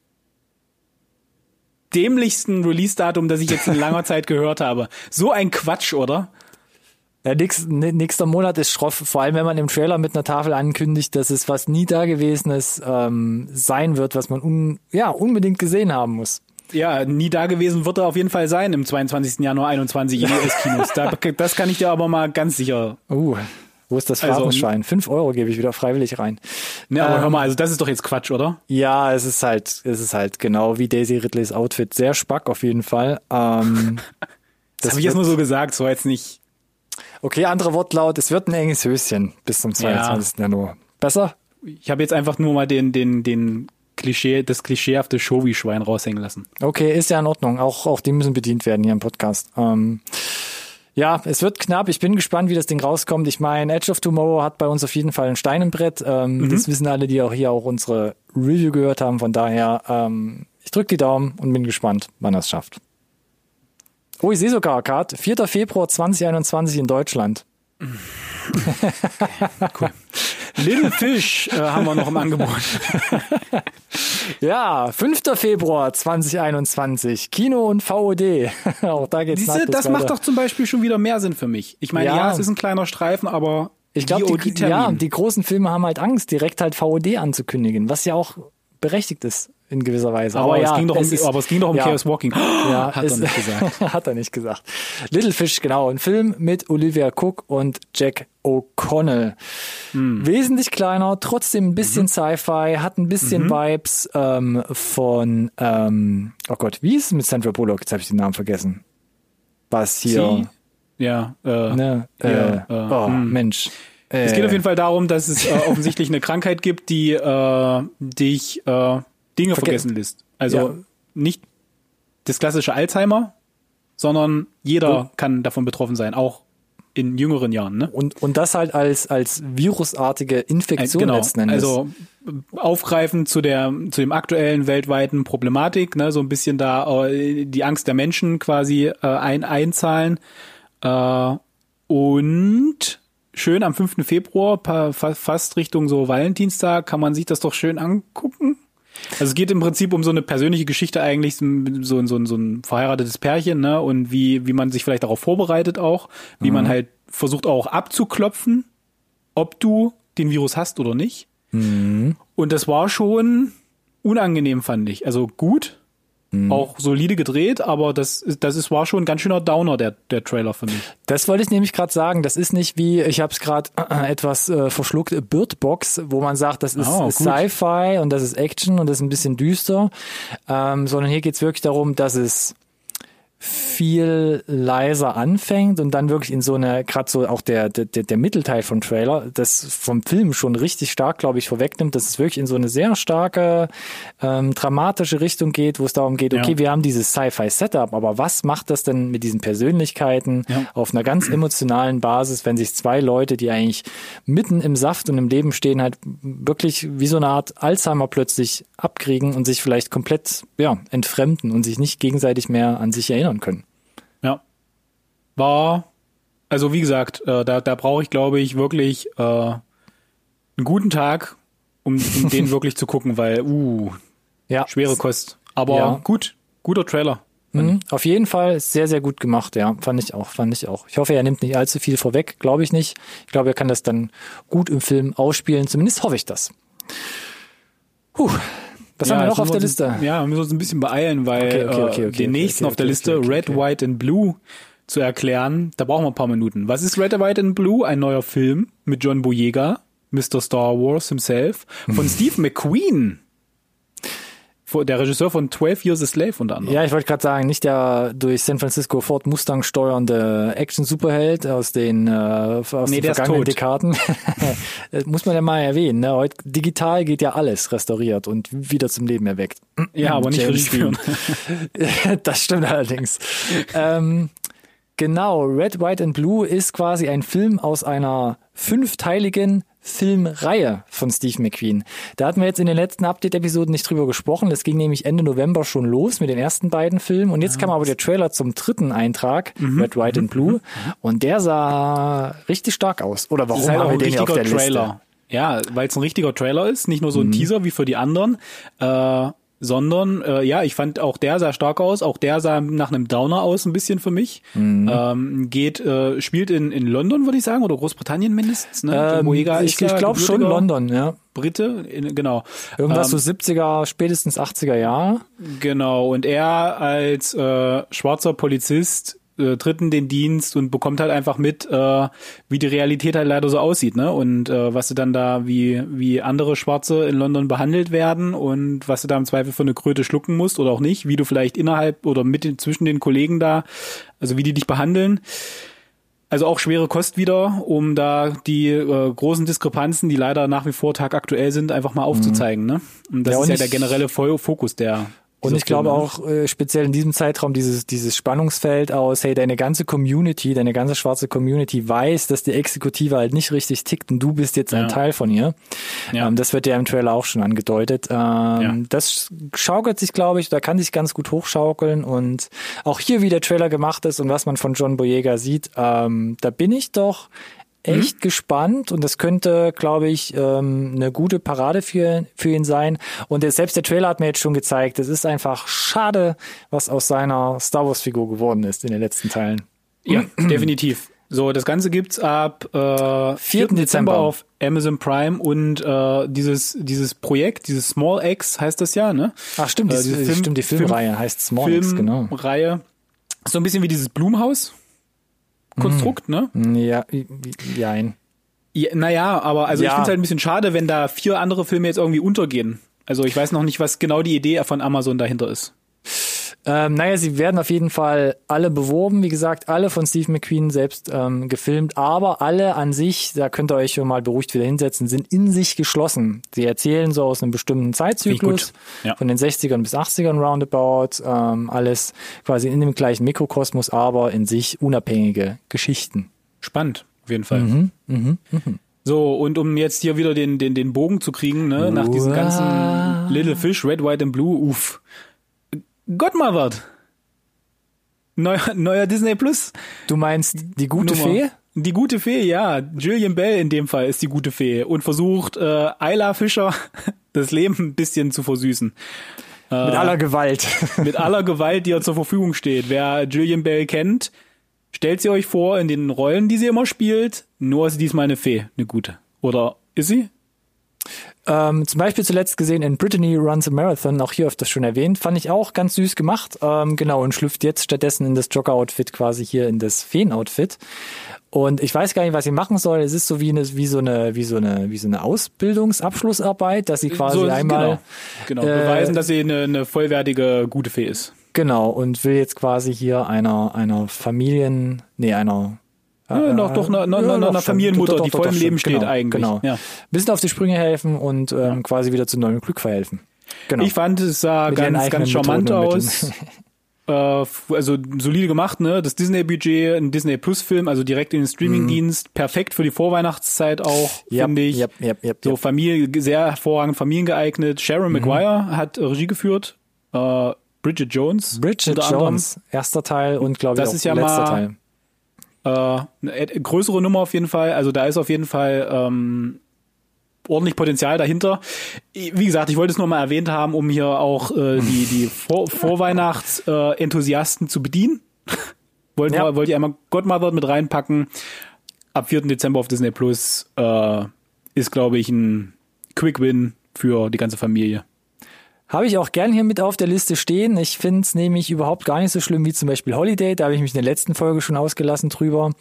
Speaker 2: dämlichsten Release-Datum, das ich jetzt in langer Zeit gehört habe. So ein Quatsch, oder?
Speaker 1: Ja, nix, nächster Monat ist schroff, vor allem wenn man im Trailer mit einer Tafel ankündigt, dass es was nie Dagewesenes ähm, sein wird, was man un, ja, unbedingt gesehen haben muss.
Speaker 2: Ja, nie da gewesen wird er auf jeden Fall sein im 22. Januar 21 in US-Kinos. Da, das kann ich dir aber mal ganz sicher.
Speaker 1: Uh, wo ist das
Speaker 2: Also-
Speaker 1: Fahrtenschein? Fünf Euro gebe ich wieder freiwillig rein.
Speaker 2: Ne, aber
Speaker 1: Ähm,
Speaker 2: hör mal, also das ist doch jetzt Quatsch, oder?
Speaker 1: Ja, es ist halt, es ist halt genau wie Daisy Ridleys Outfit. Sehr spack auf jeden Fall. Ähm,
Speaker 2: Das habe ich jetzt nur so gesagt, so jetzt nicht.
Speaker 1: Okay, andere Wortlaut. Es wird ein enges Höschen bis zum 22. Januar. Besser?
Speaker 2: Ich habe jetzt einfach nur mal den, den, den Klischee, das klischeehafte Showy-Schwein raushängen lassen.
Speaker 1: Okay, ist ja in Ordnung. Auch, auch die müssen bedient werden hier im Podcast. Ähm, ja, es wird knapp. Ich bin gespannt, wie das Ding rauskommt. Ich meine, Edge of Tomorrow hat bei uns auf jeden Fall ein Stein im Brett. Ähm, Das wissen alle, die auch hier auch unsere Review gehört haben. Von daher, ähm, ich drücke die Daumen und bin gespannt, wann er es schafft. Oh, ich sehe sogar, Kat, 4. Februar 2021 in Deutschland.
Speaker 2: Little Fish äh, haben wir noch im Angebot.
Speaker 1: Ja, 5. Februar 2021, Kino und VOD. Auch da geht's
Speaker 2: Siehste, das macht doch zum Beispiel schon wieder mehr Sinn für mich. Ich meine, ja,
Speaker 1: Ja.
Speaker 2: es ist ein kleiner Streifen, aber
Speaker 1: Ich glaube, die, ja, die großen Filme haben halt Angst, direkt halt VOD anzukündigen, was ja auch berechtigt ist in gewisser Weise.
Speaker 2: aber,
Speaker 1: ja,
Speaker 2: es ging doch um,
Speaker 1: es ist-
Speaker 2: aber es ging doch um
Speaker 1: ja.
Speaker 2: Chaos Walking.
Speaker 1: Ja,
Speaker 2: hat er
Speaker 1: ist-
Speaker 2: nicht gesagt.
Speaker 1: hat er nicht gesagt. Little Fish, genau. Ein Film mit Olivia Cook und Jack O'Connell.
Speaker 2: Hm.
Speaker 1: Wesentlich kleiner, trotzdem ein bisschen
Speaker 2: Mhm.
Speaker 1: Sci-Fi, hat ein bisschen Vibes ähm, von, ähm, oh Gott, wie ist es mit Sandra Bullock? Jetzt habe ich den Namen vergessen. Was hier?
Speaker 2: Sie, ja, äh,
Speaker 1: Ne? Äh,
Speaker 2: Ja, äh,
Speaker 1: oh,
Speaker 2: hm.
Speaker 1: Mensch. Äh,
Speaker 2: Es geht auf jeden Fall darum, dass es äh, offensichtlich eine Krankheit gibt, die äh, dich äh, Dinge
Speaker 1: Verge-
Speaker 2: vergessen lässt. Also
Speaker 1: Ja.
Speaker 2: nicht das klassische Alzheimer, sondern jeder kann davon betroffen sein, auch in jüngeren Jahren. Ne?
Speaker 1: und, und das halt als, als virusartige Infektion
Speaker 2: genau.
Speaker 1: letzten Endes.
Speaker 2: Also äh, aufgreifend zu der zu dem aktuellen weltweiten Problematik, ne, so ein bisschen da äh, die Angst der Menschen quasi äh, ein einzahlen äh, und schön am 5. Februar fast Richtung so Valentinstag kann man sich das doch schön angucken. Also es geht im Prinzip um so eine persönliche Geschichte eigentlich, so, so, so, so ein verheiratetes Pärchen, ne? Und wie, wie man sich vielleicht darauf vorbereitet auch, wie man halt versucht auch abzuklopfen, ob du den Virus hast oder nicht. Und das war schon unangenehm, fand ich. Also gut, auch solide gedreht, aber das, das ist, war schon ein ganz schöner Downer, der, der Trailer für mich.
Speaker 1: Das wollte ich nämlich gerade sagen. Das ist nicht wie, ich habe es gerade äh, etwas äh, verschluckt, äh, Bird Box, wo man sagt, das ist
Speaker 2: Oh.
Speaker 1: Sci-Fi und das ist Action und das ist ein bisschen düster, ähm, sondern hier geht's wirklich darum, dass es viel leiser anfängt und dann wirklich in so eine, gerade so auch der, der, der Mittelteil vom Trailer, das vom Film schon richtig stark, glaube ich, vorwegnimmt, dass es wirklich in so eine sehr starke ähm, dramatische Richtung geht, wo es darum geht, okay,
Speaker 2: Ja.
Speaker 1: wir haben dieses Sci-Fi-Setup, aber was macht das denn mit diesen Persönlichkeiten
Speaker 2: Ja.
Speaker 1: auf einer ganz emotionalen Basis, wenn sich zwei Leute, die eigentlich mitten im Saft und im Leben stehen, halt wirklich wie so eine Art Alzheimer plötzlich abkriegen und sich vielleicht komplett ja, entfremden und sich nicht gegenseitig mehr an sich erinnern können.
Speaker 2: Ja. War, also wie gesagt, äh, da, da brauche ich, glaube ich, wirklich äh, einen guten Tag, um, um den wirklich zu gucken, weil, uh,
Speaker 1: Ja,
Speaker 2: schwere Kost. Aber
Speaker 1: Ja.
Speaker 2: gut, guter Trailer.
Speaker 1: Mhm, auf jeden Fall sehr, sehr gut gemacht, ja. Fand ich auch, fand ich auch. Ich hoffe, er nimmt nicht allzu viel vorweg, glaube ich nicht. Ich glaube, er kann das dann gut im Film ausspielen. Zumindest hoffe ich das. Puh. Was haben wir noch
Speaker 2: jetzt
Speaker 1: auf der Liste?
Speaker 2: uns- Ja, wir müssen uns ein bisschen beeilen, weil
Speaker 1: Okay, okay, okay,
Speaker 2: äh, den nächsten auf der Liste, Red. White and Blue, zu erklären, da brauchen wir ein paar Minuten. Was ist Red, White and Blue? Ein neuer Film mit John Boyega, Mr. Star Wars himself, von Steve McQueen. Der Regisseur von 12 Years a Slave unter anderem.
Speaker 1: Ja, ich wollte gerade sagen, nicht der durch San Francisco Ford Mustang steuernde Action-Superheld aus den, äh, aus
Speaker 2: Nee,
Speaker 1: den vergangenen. Dekaden. Das muss man ja mal erwähnen. Ne? Heute digital geht ja alles restauriert und wieder zum Leben erweckt.
Speaker 2: Ja, aber nicht führen.
Speaker 1: das stimmt allerdings. ähm, genau, Red, White and Blue ist quasi ein Film aus einer fünfteiligen Filmreihe von Steve McQueen. Da hatten wir jetzt in den letzten Update-Episoden nicht drüber gesprochen. Das ging nämlich Ende November schon los mit den ersten beiden Filmen. Und jetzt kam aber der Trailer zum dritten Eintrag,
Speaker 2: Mhm.
Speaker 1: Red, White and Blue. Und der sah richtig stark aus. Oder warum
Speaker 2: halt
Speaker 1: haben wir
Speaker 2: ein
Speaker 1: den auf
Speaker 2: richtiger
Speaker 1: der
Speaker 2: Trailer.
Speaker 1: Liste?
Speaker 2: Ja, weil es ein richtiger Trailer ist, nicht nur so ein
Speaker 1: Mhm.
Speaker 2: Teaser wie für die anderen, äh, sondern äh, ja, ich fand auch der sah stark aus, auch der sah nach einem Downer aus ein bisschen für mich.
Speaker 1: Mhm.
Speaker 2: Ähm, geht, äh, spielt in, in London, würde ich sagen, oder Großbritannien mindestens. Ne?
Speaker 1: Ähm, ich
Speaker 2: ja
Speaker 1: ich glaube schon London, ja.
Speaker 2: Brite, in, genau.
Speaker 1: Irgendwas
Speaker 2: Ähm,
Speaker 1: so 70er, spätestens 80er Jahre.
Speaker 2: Genau, und er als äh, schwarzer Polizist äh, tritt in den Dienst und bekommt halt einfach mit, äh, wie die Realität halt leider so aussieht, ne? Und äh, was sie dann da, wie, wie andere Schwarze in London behandelt werden und was du da im Zweifel für eine Kröte schlucken musst oder auch nicht, wie du vielleicht innerhalb oder mit den, zwischen den Kollegen da, also wie die dich behandeln. Also auch schwere Kost wieder, um da die äh, großen Diskrepanzen, die leider nach wie vor tagaktuell sind, einfach mal aufzuzeigen. Ne? Und das
Speaker 1: Ja, und
Speaker 2: ist ja
Speaker 1: ich-
Speaker 2: der generelle Fo- Fokus der.
Speaker 1: Und ich glaube
Speaker 2: ne?
Speaker 1: auch äh, speziell in diesem Zeitraum dieses, dieses Spannungsfeld aus, hey, deine ganze Community, deine ganze schwarze Community weiß, dass die Exekutive halt nicht richtig tickt und du bist jetzt ein
Speaker 2: Ja.
Speaker 1: Teil von ihr.
Speaker 2: Ja.
Speaker 1: Ähm, das wird ja im Trailer auch schon angedeutet. Ähm, Das schaukelt sich, glaube ich, da kann sich ganz gut hochschaukeln und auch hier, wie der Trailer gemacht ist und was man von John Boyega sieht, ähm, da bin ich doch echt gespannt und das könnte, glaube ich, ähm, eine gute Parade für, für ihn sein. Und der, selbst der Trailer hat mir jetzt schon gezeigt, es ist einfach schade, was aus seiner Star Wars-Figur geworden ist in den letzten Teilen.
Speaker 2: Ja, definitiv. So, das Ganze gibt's ab äh, 4. Dezember.
Speaker 1: Dezember.
Speaker 2: auf Amazon Prime und äh, dieses dieses Projekt, dieses Small X heißt das ja, ne?
Speaker 1: Ach stimmt,
Speaker 2: Äh,
Speaker 1: die,
Speaker 2: diese Film-
Speaker 1: stimmt, die Filmreihe heißt Small X, genau.
Speaker 2: Filmreihe. So ein bisschen wie dieses Blumhaus Konstrukt, ne?
Speaker 1: Ja, jein.
Speaker 2: Ja, naja, aber also ich
Speaker 1: Ja.
Speaker 2: finde es halt ein bisschen schade, wenn da vier andere Filme jetzt irgendwie untergehen. Also ich weiß noch nicht, was genau die Idee von Amazon dahinter ist.
Speaker 1: Ähm, naja, sie werden auf jeden Fall alle beworben, wie gesagt, alle von Steve McQueen selbst ähm, gefilmt, aber alle an sich, da könnt ihr euch schon mal beruhigt wieder hinsetzen, sind in sich geschlossen. Sie erzählen so aus einem bestimmten Zeitzyklus.
Speaker 2: Ja.
Speaker 1: von den 60ern bis 80ern roundabout, ähm, alles quasi in dem gleichen Mikrokosmos, aber in sich unabhängige Geschichten.
Speaker 2: Spannend, auf jeden Fall. So, und um jetzt hier wieder den, den, den Bogen zu kriegen, ne, nach diesen
Speaker 1: Uah.
Speaker 2: ganzen Little Fish, Red, White and Blue, uff. Godmothered. Neuer, neuer Disney Plus.
Speaker 1: Du meinst die gute
Speaker 2: Nummer.
Speaker 1: Fee?
Speaker 2: Die gute Fee, ja. Gillian Bell in dem Fall ist die gute Fee und versucht, äh, Ayla Fischer das Leben ein bisschen zu versüßen.
Speaker 1: Mit aller Gewalt.
Speaker 2: Mit aller Gewalt, die ihr zur Verfügung steht. Wer Gillian Bell kennt, stellt sie euch vor in den Rollen, die sie immer spielt. Nur ist sie diesmal eine Fee, eine gute. Oder ist sie?
Speaker 1: Ähm, zum Beispiel zuletzt gesehen in Brittany Runs a Marathon, auch hier öfters schon erwähnt, fand ich auch ganz süß gemacht. Ähm, genau, und schlüpft jetzt stattdessen in das Jogger-Outfit quasi hier in das Feen-Outfit. Und ich weiß gar nicht, was sie machen soll. Es ist so wie eine, wie so eine, wie so eine, wie so eine Ausbildungsabschlussarbeit, dass sie quasi
Speaker 2: so,
Speaker 1: einmal,
Speaker 2: genau, genau
Speaker 1: äh,
Speaker 2: beweisen, dass sie eine, eine vollwertige gute Fee ist.
Speaker 1: genau, und will jetzt quasi hier einer, einer Familien, nee, einer,
Speaker 2: Ja, noch doch einer, einer,
Speaker 1: Ja,
Speaker 2: einer
Speaker 1: doch,
Speaker 2: Familienmutter,
Speaker 1: doch, doch,
Speaker 2: die
Speaker 1: doch,
Speaker 2: voll im
Speaker 1: doch,
Speaker 2: Leben
Speaker 1: stimmt.
Speaker 2: steht
Speaker 1: genau,
Speaker 2: eigentlich.
Speaker 1: Genau.
Speaker 2: Ja.
Speaker 1: Bisschen auf die Sprünge helfen und ähm, quasi wieder zu neuem Glück verhelfen. Genau.
Speaker 2: Ich fand, es sah
Speaker 1: Mit
Speaker 2: ganz, ganz charmant aus. Äh, also solide gemacht, ne? Das Disney-Budget, ein Disney Plus-Film, also direkt in den Streaming-Dienst, perfekt für die Vorweihnachtszeit auch,
Speaker 1: Yep,
Speaker 2: finde ich.
Speaker 1: yep, yep, yep,
Speaker 2: So. Familie, sehr hervorragend familiengeeignet. Sharon
Speaker 1: Mhm.
Speaker 2: Maguire hat Regie geführt. Äh, Bridget Jones.
Speaker 1: Bridget
Speaker 2: unter anderem.
Speaker 1: Jones, erster Teil und glaube ich
Speaker 2: Das
Speaker 1: auch
Speaker 2: ist ja
Speaker 1: letzter
Speaker 2: mal-
Speaker 1: Teil.
Speaker 2: Äh, eine größere Nummer auf jeden Fall. Also da ist auf jeden Fall ähm, ordentlich Potenzial dahinter. Wie gesagt, ich wollte es nur mal erwähnt haben, um hier auch äh, die, die Vor Vorweihnachts-Enthusiasten zu bedienen. Wollte
Speaker 1: Ja.
Speaker 2: ja. wollte ich einmal Godmother mit reinpacken. Ab 4. Dezember auf Disney Plus äh, ist, glaube ich, ein Quick Win für die ganze Familie.
Speaker 1: Habe ich auch gern hier mit auf der Liste stehen. Ich finde es nämlich überhaupt gar nicht so schlimm wie zum Beispiel Holiday. Da habe ich mich in der letzten Folge schon ausgelassen drüber.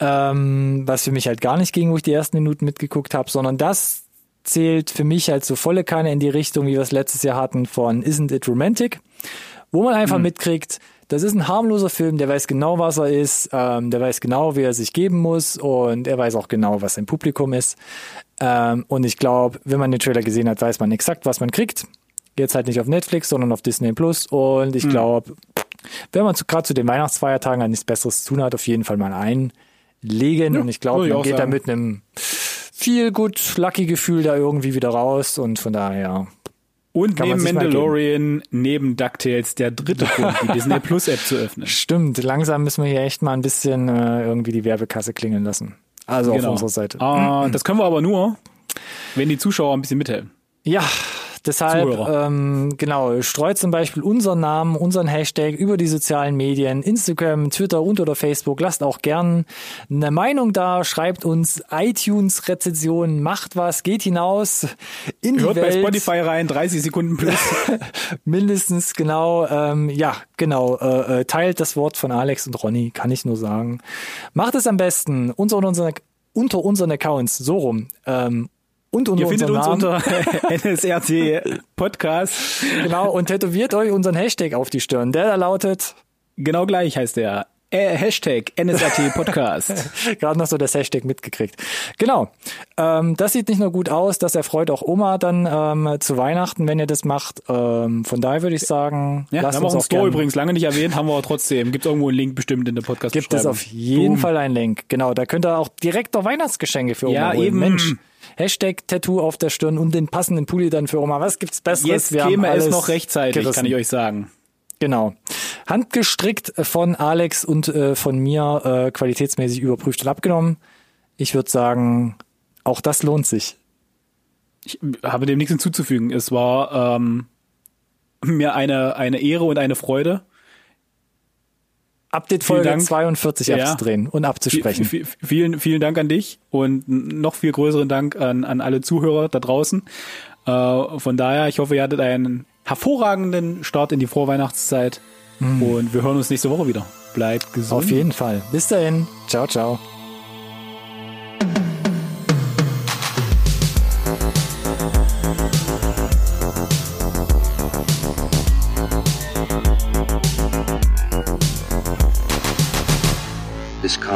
Speaker 1: Ähm, was für mich halt gar nicht ging, wo ich die ersten Minuten mitgeguckt habe, sondern das zählt für mich halt so volle Kanne in die Richtung, wie wir es letztes Jahr hatten von Isn't It Romantic, wo man einfach mitkriegt, das ist ein harmloser Film, der weiß genau, was er ist, ähm, der weiß genau, wie er sich geben muss und er weiß auch genau, was sein Publikum ist. Ähm, und ich glaube, wenn man den Trailer gesehen hat, weiß man exakt, was man kriegt. Jetzt halt nicht auf Netflix, sondern auf Disney Plus. Und ich glaube, wenn man gerade zu den Weihnachtsfeiertagen halt nichts Besseres zu tun hat, auf jeden Fall mal einlegen. und ich glaube,
Speaker 2: ich
Speaker 1: man geht da
Speaker 2: sagen.
Speaker 1: mit einem viel gut lucky Gefühl da irgendwie wieder raus. Und von daher,
Speaker 2: Und
Speaker 1: Kann
Speaker 2: neben Mandalorian, neben DuckTales, der dritte Grund, die Disney Plus App zu öffnen.
Speaker 1: stimmt, langsam müssen wir hier echt mal ein bisschen äh, irgendwie die Werbekasse klingeln lassen. Also auf unserer Seite.
Speaker 2: Ah, das können wir aber nur, wenn die Zuschauer ein bisschen mithelfen.
Speaker 1: Ja, deshalb,
Speaker 2: Zuhörer.
Speaker 1: ähm, genau, streut zum Beispiel unseren Namen, unseren Hashtag über die sozialen Medien, Instagram, Twitter und oder Facebook. Lasst auch gern eine Meinung da, schreibt uns iTunes-Rezensionen, macht was, geht hinaus in die
Speaker 2: Hört bei
Speaker 1: Welt.
Speaker 2: Spotify rein, 30 Sekunden plus.
Speaker 1: Mindestens, genau, ähm, ja, genau, äh, äh, teilt das Wort von Alex und Ronny, kann ich nur sagen. Macht es am besten unter unseren, unter unseren Accounts, so rum. Ähm, und unter
Speaker 2: Ihr findet
Speaker 1: unseren
Speaker 2: uns
Speaker 1: Namen.
Speaker 2: unter NSRT Podcast.
Speaker 1: Genau, und tätowiert euch unseren Hashtag auf die Stirn. Der da lautet,
Speaker 2: Genau gleich heißt der. Äh, Hashtag NSRT Podcast.
Speaker 1: gerade noch so das Hashtag mitgekriegt. Genau. Ähm, das sieht nicht nur gut aus, das erfreut auch Oma dann ähm, zu Weihnachten, wenn ihr das macht. Ähm, von daher würde ich sagen,
Speaker 2: Ja,
Speaker 1: lasst
Speaker 2: haben wir
Speaker 1: uns
Speaker 2: auch einen Store
Speaker 1: gern,
Speaker 2: übrigens lange nicht erwähnt, haben wir aber trotzdem. Gibt irgendwo einen Link bestimmt in der podcast
Speaker 1: Gibt es auf jeden Fall einen Link. Genau, da könnt ihr auch direkt noch Weihnachtsgeschenke für Oma
Speaker 2: Ja,
Speaker 1: holen.
Speaker 2: eben.
Speaker 1: Mensch. Hashtag Tattoo auf der Stirn und den passenden Pulli dann für Oma. Was gibt's Besseres?
Speaker 2: Jetzt
Speaker 1: Wir
Speaker 2: käme es noch rechtzeitig,
Speaker 1: gerissen.
Speaker 2: kann ich euch sagen.
Speaker 1: Genau. Handgestrickt von Alex und äh, von mir äh, qualitätsmäßig überprüft und abgenommen. Ich würde sagen, auch das lohnt sich.
Speaker 2: Ich habe dem nichts hinzuzufügen. Es war ähm, mir eine, eine Ehre und eine Freude.
Speaker 1: Update Folge
Speaker 2: Dank.
Speaker 1: 42
Speaker 2: Ja.
Speaker 1: abzudrehen und abzusprechen.
Speaker 2: V- Vielen, vielen Dank an dich und noch viel größeren Dank an, an alle Zuhörer da draußen. Äh, von daher, ich hoffe, ihr hattet einen hervorragenden Start in die Vorweihnachtszeit und wir hören uns nächste Woche wieder. Bleibt gesund.
Speaker 1: Auf jeden Fall. Bis dahin. Ciao, ciao.